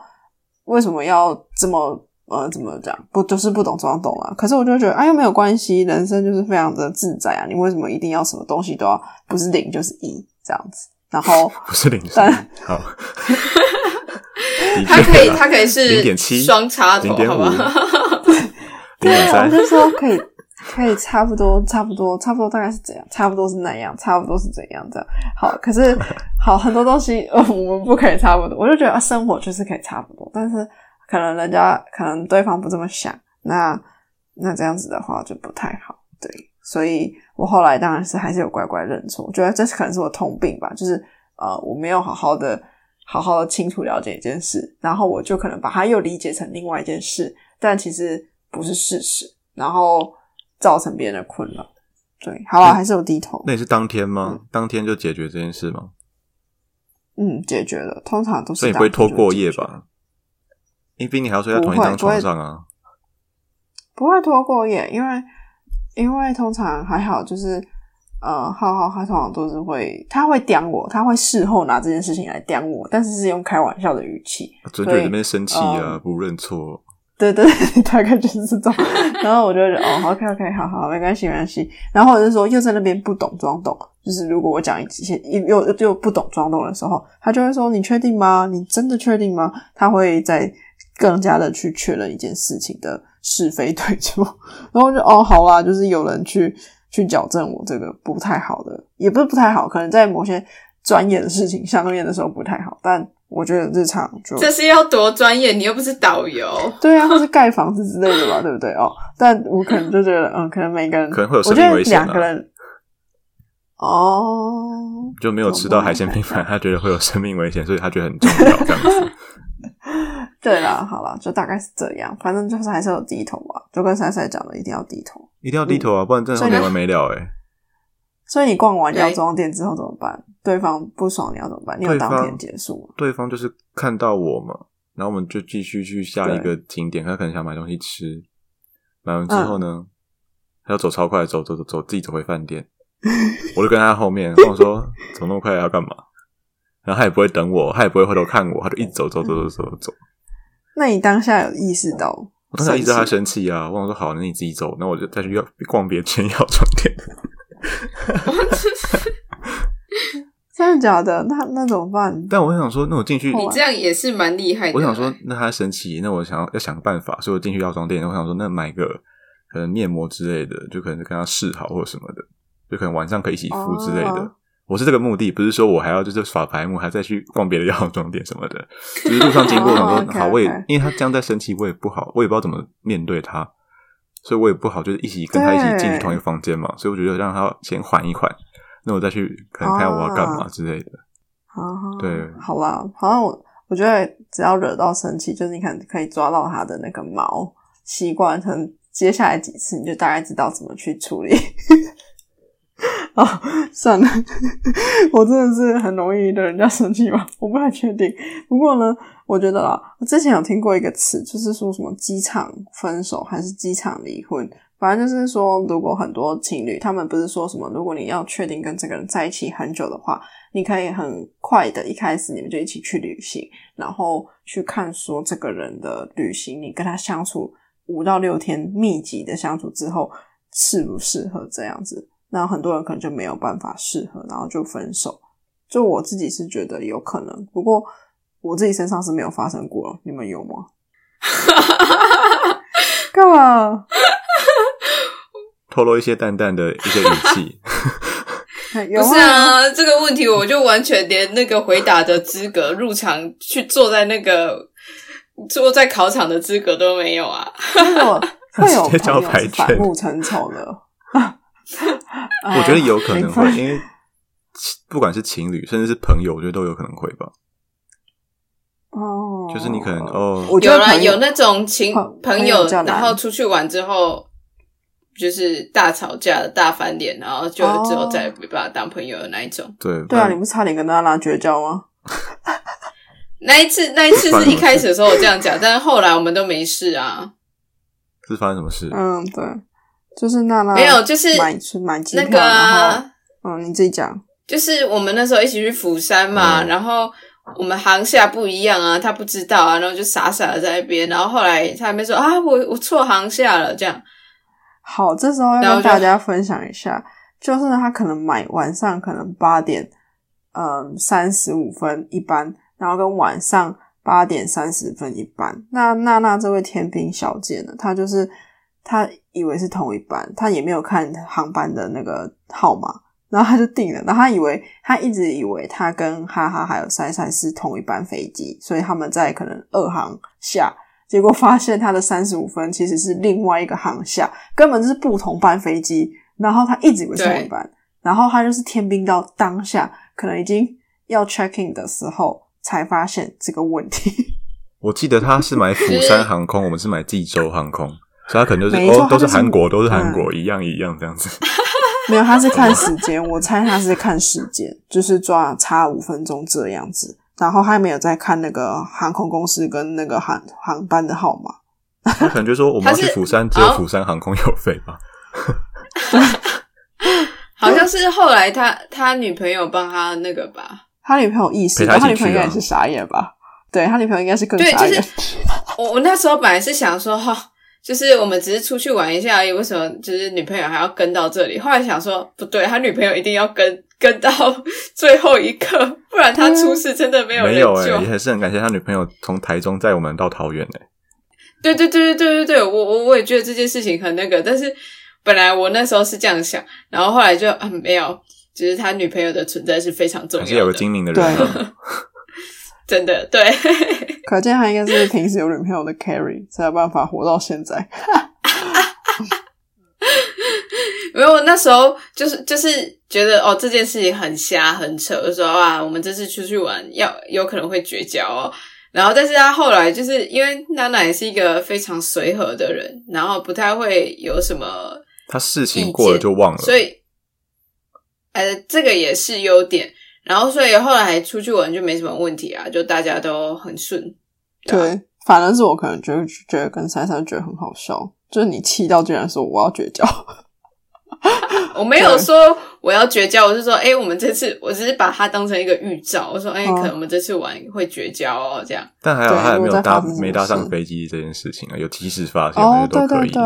为什么要这么呃怎么讲不就是不懂装懂啊？可是我就觉得哎又没有关系，人生就是非常的自在啊，你为什么一定要什么东西都要不是零就是一这样子？然后 不是零但好，它可以，它可以是零点七双插头，0.5好吧？零点 我三，就说可以，可以差不多，差不多，差不多大概是怎样？差不多是那样，差不多是怎样这样。好，可是好很多东西，呃，我们不可以差不多。我就觉得、啊、生活就是可以差不多，但是可能人家可能对方不这么想，那那这样子的话就不太好。对，所以我后来当然是还是有乖乖认错。我觉得这是可能是我通病吧，就是呃，我没有好好的。好好的清楚了解一件事，然后我就可能把它又理解成另外一件事，但其实不是事实，然后造成别人的困扰。对，好啊，还是有低头。那你是当天吗？当天就解决这件事吗？嗯，解决了，通常都是。所以你不会拖过夜？吧？因为你还要睡在同一张床上啊。不会拖过夜，因为因为通常还好，就是呃，浩浩他通常都是会，他会刁我，他会事后拿这件事情来刁我，但是是用开玩笑的语气。准确那边生气啊，嗯不认错。对对对，大概就是这种。然后我就觉得哦，OK OK，好好，没关系没关系。然后我就说又在那边不懂装懂，就是如果我讲一些又又又不懂装懂的时候，他就会说你确定吗？你真的确定吗？他会在更加的去确认一件事情的是非对错。然后我就哦，好啦，就是有人去去矫正我这个不太好的，也不是不太好，可能在某些专业的事情上面的时候不太好，但我觉得日常就这是要多专业？你又不是导游，对啊，或是盖房子之类的吧，对不对？哦，但我可能就觉得，嗯，可能每个人可能会有生我觉得命危险啊两个人，哦，就没有吃到海鲜拼盘，他觉得会有生命危险，所以他觉得很重要这样子。对啦，好啦，就大概是这样，反正就是还是有低头吧，就跟赛赛讲的，一定要低头。一定要低头啊，不然真的会没完没了哎。所以你逛完对药妆店之后怎么办？对方不爽你要怎么办？你有对方当天结束吗？对方就是看到我嘛，然后我们就继续去下一个景点，他可能想买东西吃，买完之后呢，他要走超快，走走走走，自己走回饭店，我就跟他后面，跟我说走那么快要干嘛？然后他也不会等我，他也不会回头看我，他就一直走走走走走走。那你当下有意识到？我当下意识到他生气啊，我想说好，那你自己走，那我就再去要逛别间药妆店。真的假的？那那怎么办？但我想说，那我进去，你这样也是蛮厉害的。我想说，那他生气，那我想要要想个办法，所以我进去药妆店，我想说，那买个可能面膜之类的，就可能跟他示好或者什么的，就可能晚上可以一起敷之类的。哦我是这个目的，不是说我还要就是耍白目，还再去逛别的药妆店什么的。只是路上经过，哦想说 OK，好，我也因为他这样在生气，我也不好，我也不知道怎么面对他，所以我也不好，就是一起跟他一起进去同一个房间嘛。所以我觉得让他先缓一缓，那我再去可能看我要干嘛哦之类的。啊，对好啦，好像我我觉得只要惹到生气，就是你可能可以抓到他的那个毛习惯，可能接下来几次你就大概知道怎么去处理。哦，算了，我真的是很容易惹人家生气吗？我不太确定。不过呢，我觉得啦，我之前有听过一个词，就是说什么机场分手还是机场离婚，反正就是说，如果很多情侣，他们不是说什么，如果你要确定跟这个人在一起很久的话，你可以很快的一开始你们就一起去旅行，然后去看说这个人的旅行，你跟他相处五到六天密集的相处之后，适不适合这样子？那很多人可能就没有办法适合，然后就分手。就我自己是觉得有可能，不过我自己身上是没有发生过，你们有吗？干嘛？透露一些淡淡的一些语气 有不是啊，这个问题我就完全连那个回答的资格，入场去坐在那个坐在考场的资格都没有啊！会有会有朋友反目成仇的。我觉得有可能会，哎因为不管是情侣，甚至是朋友，我觉得都有可能会吧。哦，就是你可能哦有啦，我觉得朋友有那种情朋朋友然后出去玩之后就是大吵架、大翻脸，然后就哦之后再也没办法当朋友的那一种。对对啊，你不是差点跟娜娜绝交吗？那一次，那一次是 一开始的时候我这样讲，但是后来我们都没事啊。是发生什么事？嗯，对，就是娜娜没有，就是买是买机票，那个然啊后，嗯，你自己讲。就是我们那时候一起去釜山嘛，嗯然后我们航下不一样啊，他不知道啊，然后就傻傻的在那边，然后后来他还没说啊，我我错航下了，这样。好，这时候要跟大家分享一下，就是呢，他可能买晚上可能八点，嗯，三十五分一班，然后跟晚上八点三十分一班。那娜娜这位天兵小姐呢，她就是她以为是同一班，他也没有看航班的那个号码，然后他就定了，然后他以为他一直以为他跟哈哈还有塞塞是同一班飞机，所以他们在可能二航下。结果发现他的三十五分其实是另外一个航下，根本就是不同班飞机。然后他一直以为是同一班，然后他就是天兵到当下可能已经要 check in 的时候，才发现这个问题。我记得他是买釜山航空，我们是买济州航空，所以他可能就是哦，都是韩国，都是韩国，嗯一样一样这样子。没有，他是看时间，我猜他是看时间，就是抓差五分钟这样子。然后他没有在看那个航空公司跟那个航航班的号码。他可能就说我们要去釜山，只有哦釜山航空有飞吧？好像是后来他他女朋友帮他那个吧，他女朋友意识到，他女朋友应该也是傻眼吧？对他女朋友应该是更对，傻眼。就是我我那时候本来是想说哈。就是我们只是出去玩一下而已，为什么就是女朋友还要跟到这里？后来想说不对，他女朋友一定要跟跟到最后一刻，不然他出事真的没有人没有哎、救。也还是很感谢他女朋友从台中载我们到桃园哎、对对对对对对对，我我我也觉得这件事情很那个，但是本来我那时候是这样想，然后后来就嗯没有，就是他女朋友的存在是非常重要的，还是有个精明的人、啊。真的对，可见他应该是平时有女朋友的 carry，才有办法活到现在。没有那时候就是就是觉得哦这件事情很瞎很扯，就说啊我们这次出去玩要有可能会绝交哦。然后，但是他后来就是因为娜娜也是一个非常随和的人，然后不太会有什么他事情过了就忘了，所以，呃，这个也是优点。然后，所以后来出去玩就没什么问题啊，就大家都很顺。对啊对，反而是我可能觉得觉得跟珊珊觉得很好笑，就是你气到居然说我要绝交，我没有说我要绝交，我是说，哎、我们这次我只是把它当成一个预兆，我说，哎、哦可能我们这次玩会绝交哦，这样。但还好他也没有搭没搭上事飞机这件事情啊，有及时发现，哦。对对对，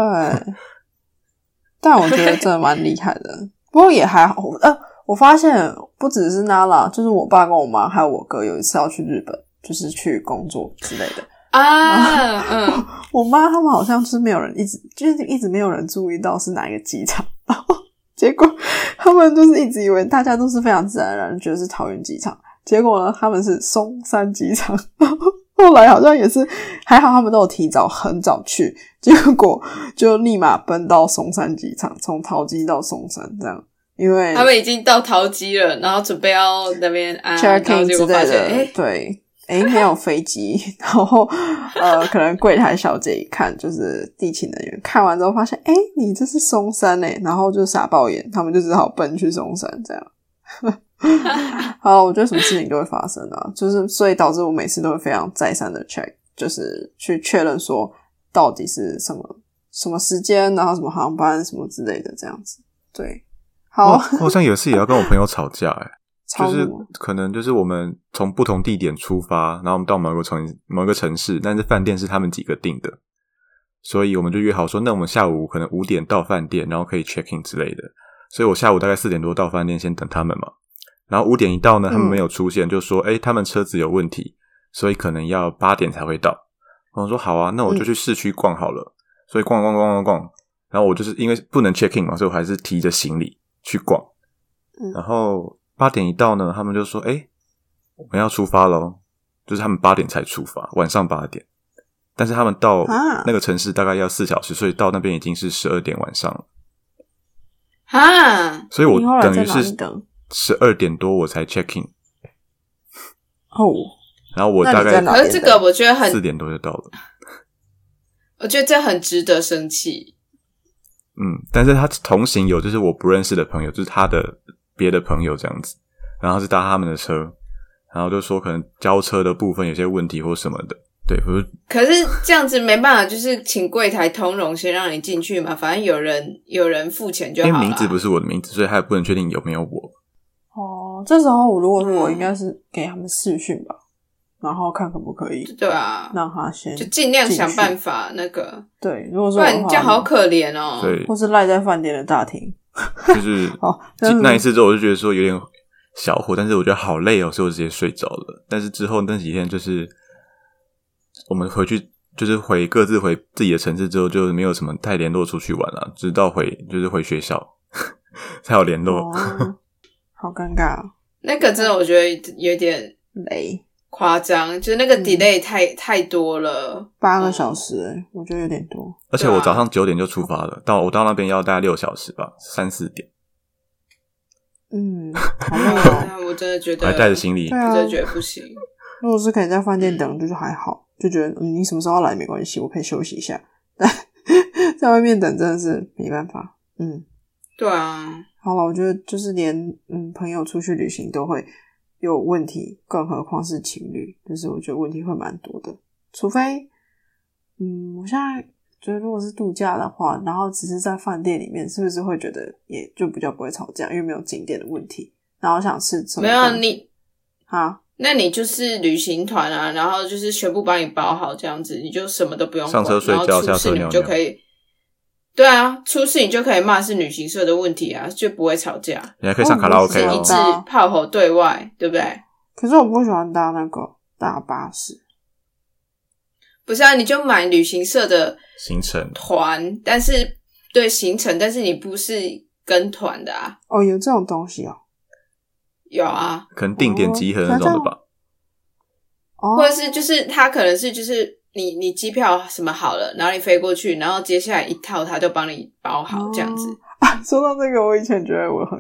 但我觉得真的蛮厉害的，不过也还好。呃，我发现不只是 Nala，就是我爸跟我妈还有我哥有一次要去日本，就是去工作之类的。啊，嗯，我妈他们好像就是没有人一直就是一直没有人注意到是哪一个机场，然后 结果他们就是一直以为大家都是非常自然而然觉得是桃园机场，结果呢他们是松山机场，然后后来好像也是还好他们都有提早很早去，结果就立马奔到松山机场，从桃机到松山这样，因为他们已经到桃机了，然后准备要那边安，check 然后结果发现，哎、对，哎，没有飞机，然后呃，可能柜台小姐一看，就是地勤人员看完之后发现，哎，你这是松山哎，然后就傻爆眼，他们就只好奔去松山这样。好，我觉得什么事情都会发生啊，就是所以导致我每次都会非常再三的 check，就是去确认说到底是什么什么时间，然后什么航班什么之类的这样子。对，好，我我好像有一次也要跟我朋友吵架、欸，就是可能就是我们从不同地点出发，然后我们到某个城某个城市，但是饭店是他们几个订的，所以我们就约好说，那我们下午可能五点到饭店，然后可以 check in 之类的。所以我下午大概四点多到饭店先等他们嘛，然后五点一到呢，他们嗯没有出现，就说哎、诶他们车子有问题，所以可能要八点才会到。然后我说好啊，那我就去市区逛好了。所以逛逛逛逛逛，然后我就是因为不能 check in 嘛，所以我还是提着行李去逛。嗯然后八点一到呢，他们就说：“哎、我们要出发喽！”就是他们八点才出发，晚上八点。但是他们到啊那个城市大概要四小时，所以到那边已经是十二点晚上了。啊，所以我等于是？十二点多我才 check in，哦，然后我大概可是这个我觉得很四点多就到了。我觉得这很值得生气。嗯，但是他同行有就是我不认识的朋友，就是他的别的朋友这样子，然后是搭他们的车，然后就说可能交车的部分有些问题或什么的，对，不是可是这样子没办法，就是请柜台通融先让你进去嘛，反正有人有人付钱就好。因为名字不是我的名字，所以他也不能确定有没有我。哦，这时候我如果是我，嗯应该是给他们试训吧，然后看可不可以对啊，让他先就尽量想办法。那个，对，如果说不然这样好可怜哦。对，或是赖在饭店的大厅。就是 哦，那一次之后，我就觉得说有点小火，但是我觉得好累哦，所以我直接睡着了。但是之后那几天就是我们回去，就是回各自回自己的城市之后，就没有什么太联络出去玩了，直到回就是回学校 才有联络。哦，好尴尬哦，那个真的我觉得有点雷夸张，就是那个嗯 delay 太、太多了。八个小时欸，我觉得有点多。而且我早上九点就出发了，到我到那边要大概六小时吧，三四点，嗯，好累哦。那我真的觉得，我还带着行李对。啊我真的觉得不行。如果是可以在饭店等，就是还好，就觉得嗯，你什么时候要来没关系，我可以休息一下。但 在外面等真的是没办法。嗯，对啊，好了，我觉得就是连嗯朋友出去旅行都会有问题，更何况是情侣，就是我觉得问题会蛮多的。除非，嗯，我现在觉得如果是度假的话，然后只是在饭店里面，是不是会觉得也就比较不会吵架，因为没有景点的问题，然后想吃什么没有你，啊？那你就是旅行团啊，然后就是全部帮你包好这样子，你就什么都不用管上车睡觉然后出事你下车尿尿就可以。对啊，出事你就可以骂是旅行社的问题啊，就不会吵架，你还可以上卡拉哦 OK 哦是一致。啊炮火对外，对不对？可是我不喜欢搭那个大巴士。不是啊，你就买旅行社的行程团，但是对行程，但是你不是跟团的啊，哦，有这种东西哦。有啊，可能定点集合那种的吧。哦，或者是就是他可能是就是你你机票什么好了，然后你飞过去，然后接下来一套他就帮你包好这样子。啊。说到这个，我以前觉得我很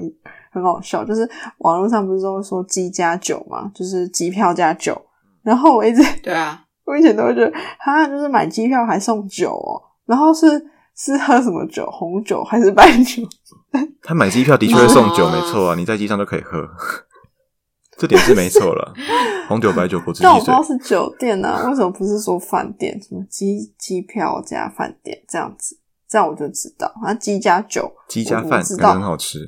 很好笑，就是网络上不是都会说机加酒嘛，就是机票加酒。然后我一直对啊，我以前都会觉得，他，就是买机票还送酒哦。然后是是喝什么酒，红酒还是白酒？他买机票的确会送酒，哦没错啊，你在机上都可以喝，这点是没错了。红酒、白酒、果汁、汽水但我不知道，是酒店啊，为什么不是说饭店？什么机机票加饭店这样子？这样我就知道，啊，鸡加酒，鸡加我饭感觉我知道很好吃。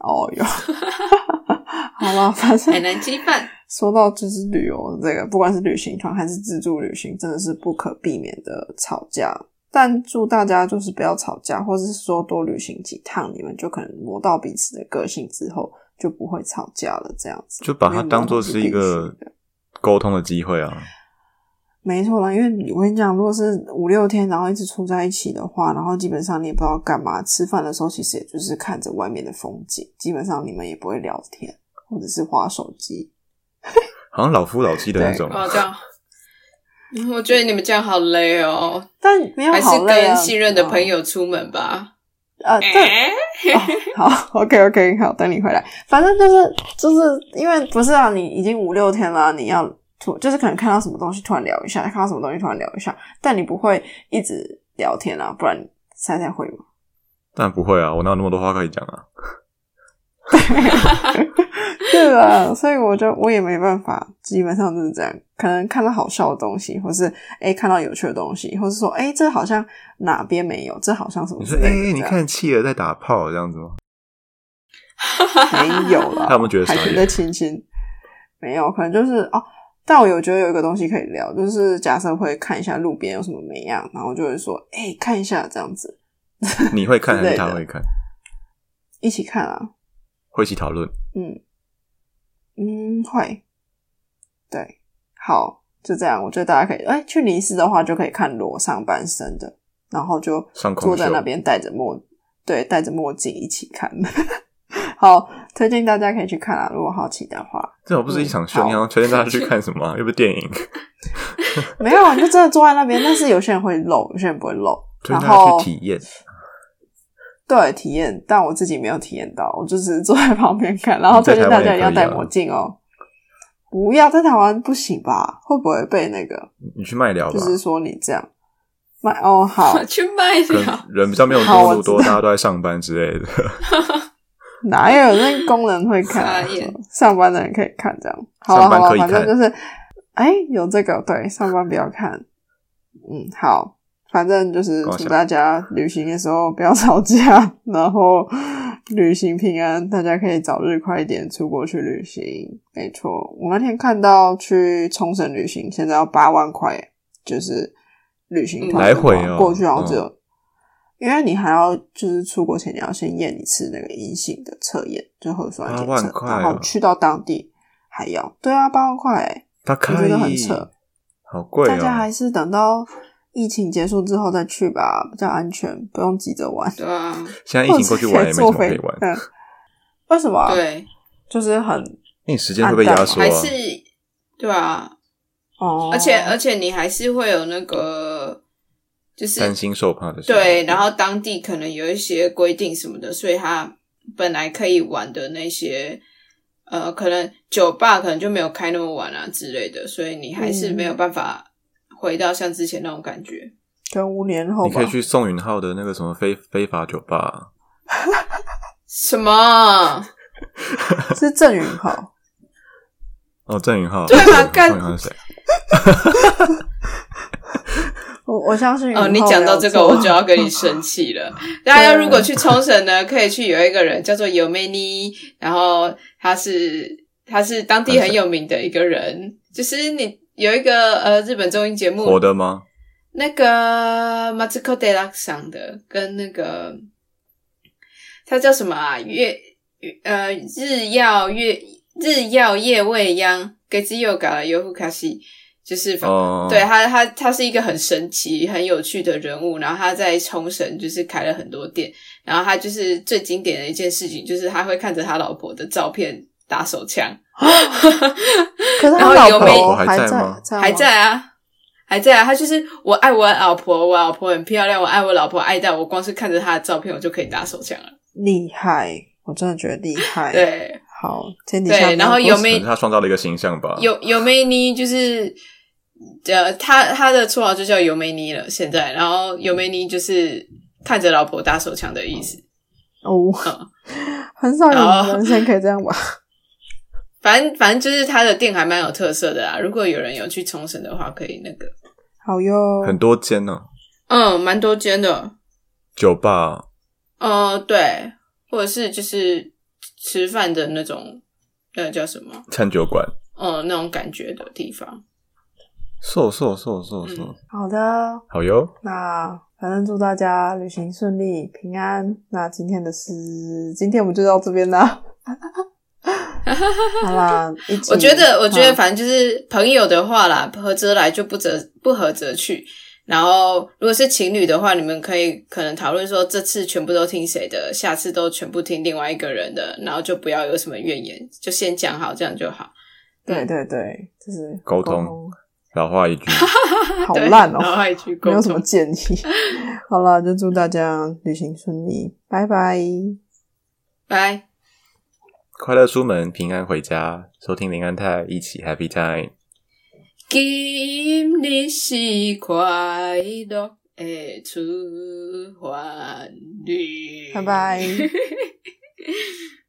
哦哟，好了，反正海南鸡饭。说到就是旅游这个，不管是旅行团还是自助旅行，真的是不可避免的吵架。但祝大家就是不要吵架，或者是说多旅行几趟，你们就可能磨到彼此的个性之后，就不会吵架了。这样子就把它当做是一个沟通的机会啊。没错啦，因为我跟你讲，如果是五六天，然后一直处在一起的话，然后基本上你也不知道干嘛，吃饭的时候其实也就是看着外面的风景，基本上你们也不会聊天，或者是划手机。好像老夫老妻的那种，哦，这样，嗯我觉得你们这样好累哦，但没有还是好累啊跟信任的朋友出门吧。呃，对，哎，哦、好，OK OK，好，等你回来。反正就是就是因为不是啊，你已经五六天了，啊你要突就是可能看到什么东西突然聊一下，看到什么东西突然聊一下，但你不会一直聊天啊，不然猜猜会吗？但不会啊，我哪有那么多话可以讲啊？对啊，所以我就我也没办法，基本上就是这样。可能看到好笑的东西，或是哎看到有趣的东西，或是说哎这好像哪边没有，这好像什么你说，哎、之类的。你看企鹅在打炮这样子吗？没有了，他们觉得还可以再亲亲，没有，可能就是哦。但我有觉得有一个东西可以聊，就是假设会看一下路边有什么没样，然后就会说，哎、看一下这样子，你会看还是他会看？一起看啊，会一起讨论。嗯嗯，会，对，好，就这样。我觉得大家可以，哎、去尼斯的话就可以看裸上半身的，然后就坐在那边戴着墨，对，戴着墨镜一起看。好，推荐大家可以去看啊，如果好奇的话。这种不是一场秀，嗯你要推荐大家去 看什么啊、又不是电影。没有啊，你就真的坐在那边。但是有些人会露，有些人不会露。然后去体验。对体验，但我自己没有体验到，我就只是坐在旁边看。然后推荐大家一定要戴墨镜哦。不要在台湾不行吧？会不会被那个？你去卖聊吧就，是说你这样卖哦，好，去卖可了能。人比较没有好我那么多，大家都在上班之类的。哪有那工人会看、啊？上班的人可以看这样。好了好了，上班可以看反正就是，哎，有这个对，上班不要看。嗯，好，反正就是祝大家旅行的时候不要吵架，然后旅行平安，大家可以早日快一点出国去旅行。没错，我那天看到去冲绳旅行，现在要八万块，就是旅行团来回哦过去好像只有。因为你还要就是出国前你要先验一次那个阴性的测验，就核酸检测，块然后哦去到当地还要对啊八万块、欸，他可我觉得很扯，好贵大家还哦。是等到疫情结束之后再去吧，比较安全，不用急着玩。对啊，现在疫情过去玩也没什么可以玩，嗯，为什么啊？对，就是很那你时间会被压缩啊。还是对啊，哦，而且而且你还是会有那个，就是担心受怕的。对，然后当地可能有一些规定什么的，所以他本来可以玩的那些，呃，可能酒吧可能就没有开那么晚啊之类的，所以你还是没有办法回到像之前那种感觉。跟五年后吧你可以，去宋允浩的那个什么非非法酒吧，什么？是郑允浩，哦，郑允浩，对吧干郑允浩是谁？我我相信哦，你讲到这个，我就要跟你生气了。大家如果去冲绳呢，可以去有一个人叫做尤美妮，然后他是他是当地很有名的一个人，就是你有一个呃日本综艺节目火的吗？那个 Matsuko d e l a 上的，跟那个他叫什么啊？月呃日曜月日曜夜未央，给自由搞了优富卡西，就是反、哦，对他他他是一个很神奇、很有趣的人物。然后他在冲绳就是开了很多店，然后他就是最经典的一件事情，就是他会看着他老婆的照片打手枪，可是然他老婆还还在吗在，还在啊。还在啊，他就是我爱我老婆，我老婆很漂亮，我爱我老婆爱到我光是看着她的照片，我就可以打手枪了。厉害，我真的觉得厉害。，对好，天底下对，然后有没他创造了一个形象吧。有有梅妮就是呃，他他的绰号就叫尤梅妮了，现在，然后尤梅妮就是看着老婆打手枪的意思。哦，嗯很少哦有人生可以这样吧？反正反正就是他的店还蛮有特色的啊，如果有人有去冲绳的话，可以那个，好哟，很多间呢，嗯，蛮多间的，酒吧。呃，对，或者是就是吃饭的那种，那叫什么？餐酒馆，呃，那种感觉的地方。瘦瘦瘦瘦瘦，嗯。好的，好哟。那反正祝大家旅行顺利、平安。那今天的事，今天我们就到这边啦。好啦，我觉得，我觉得嗯反正就是朋友的话啦，合则来就不则不合则去。然后，如果是情侣的话，你们可以可能讨论说，这次全部都听谁的，下次都全部听另外一个人的，然后就不要有什么怨言，就先讲好，这样就好。对对对，就是沟通老话一句，对好烂哦，还有一句沟没有什么，建议。好了，就祝大家旅行顺利，拜拜。拜。快乐出门，平安回家。收听林安泰，一起 Happy Time。今日是快乐的出发日。拜拜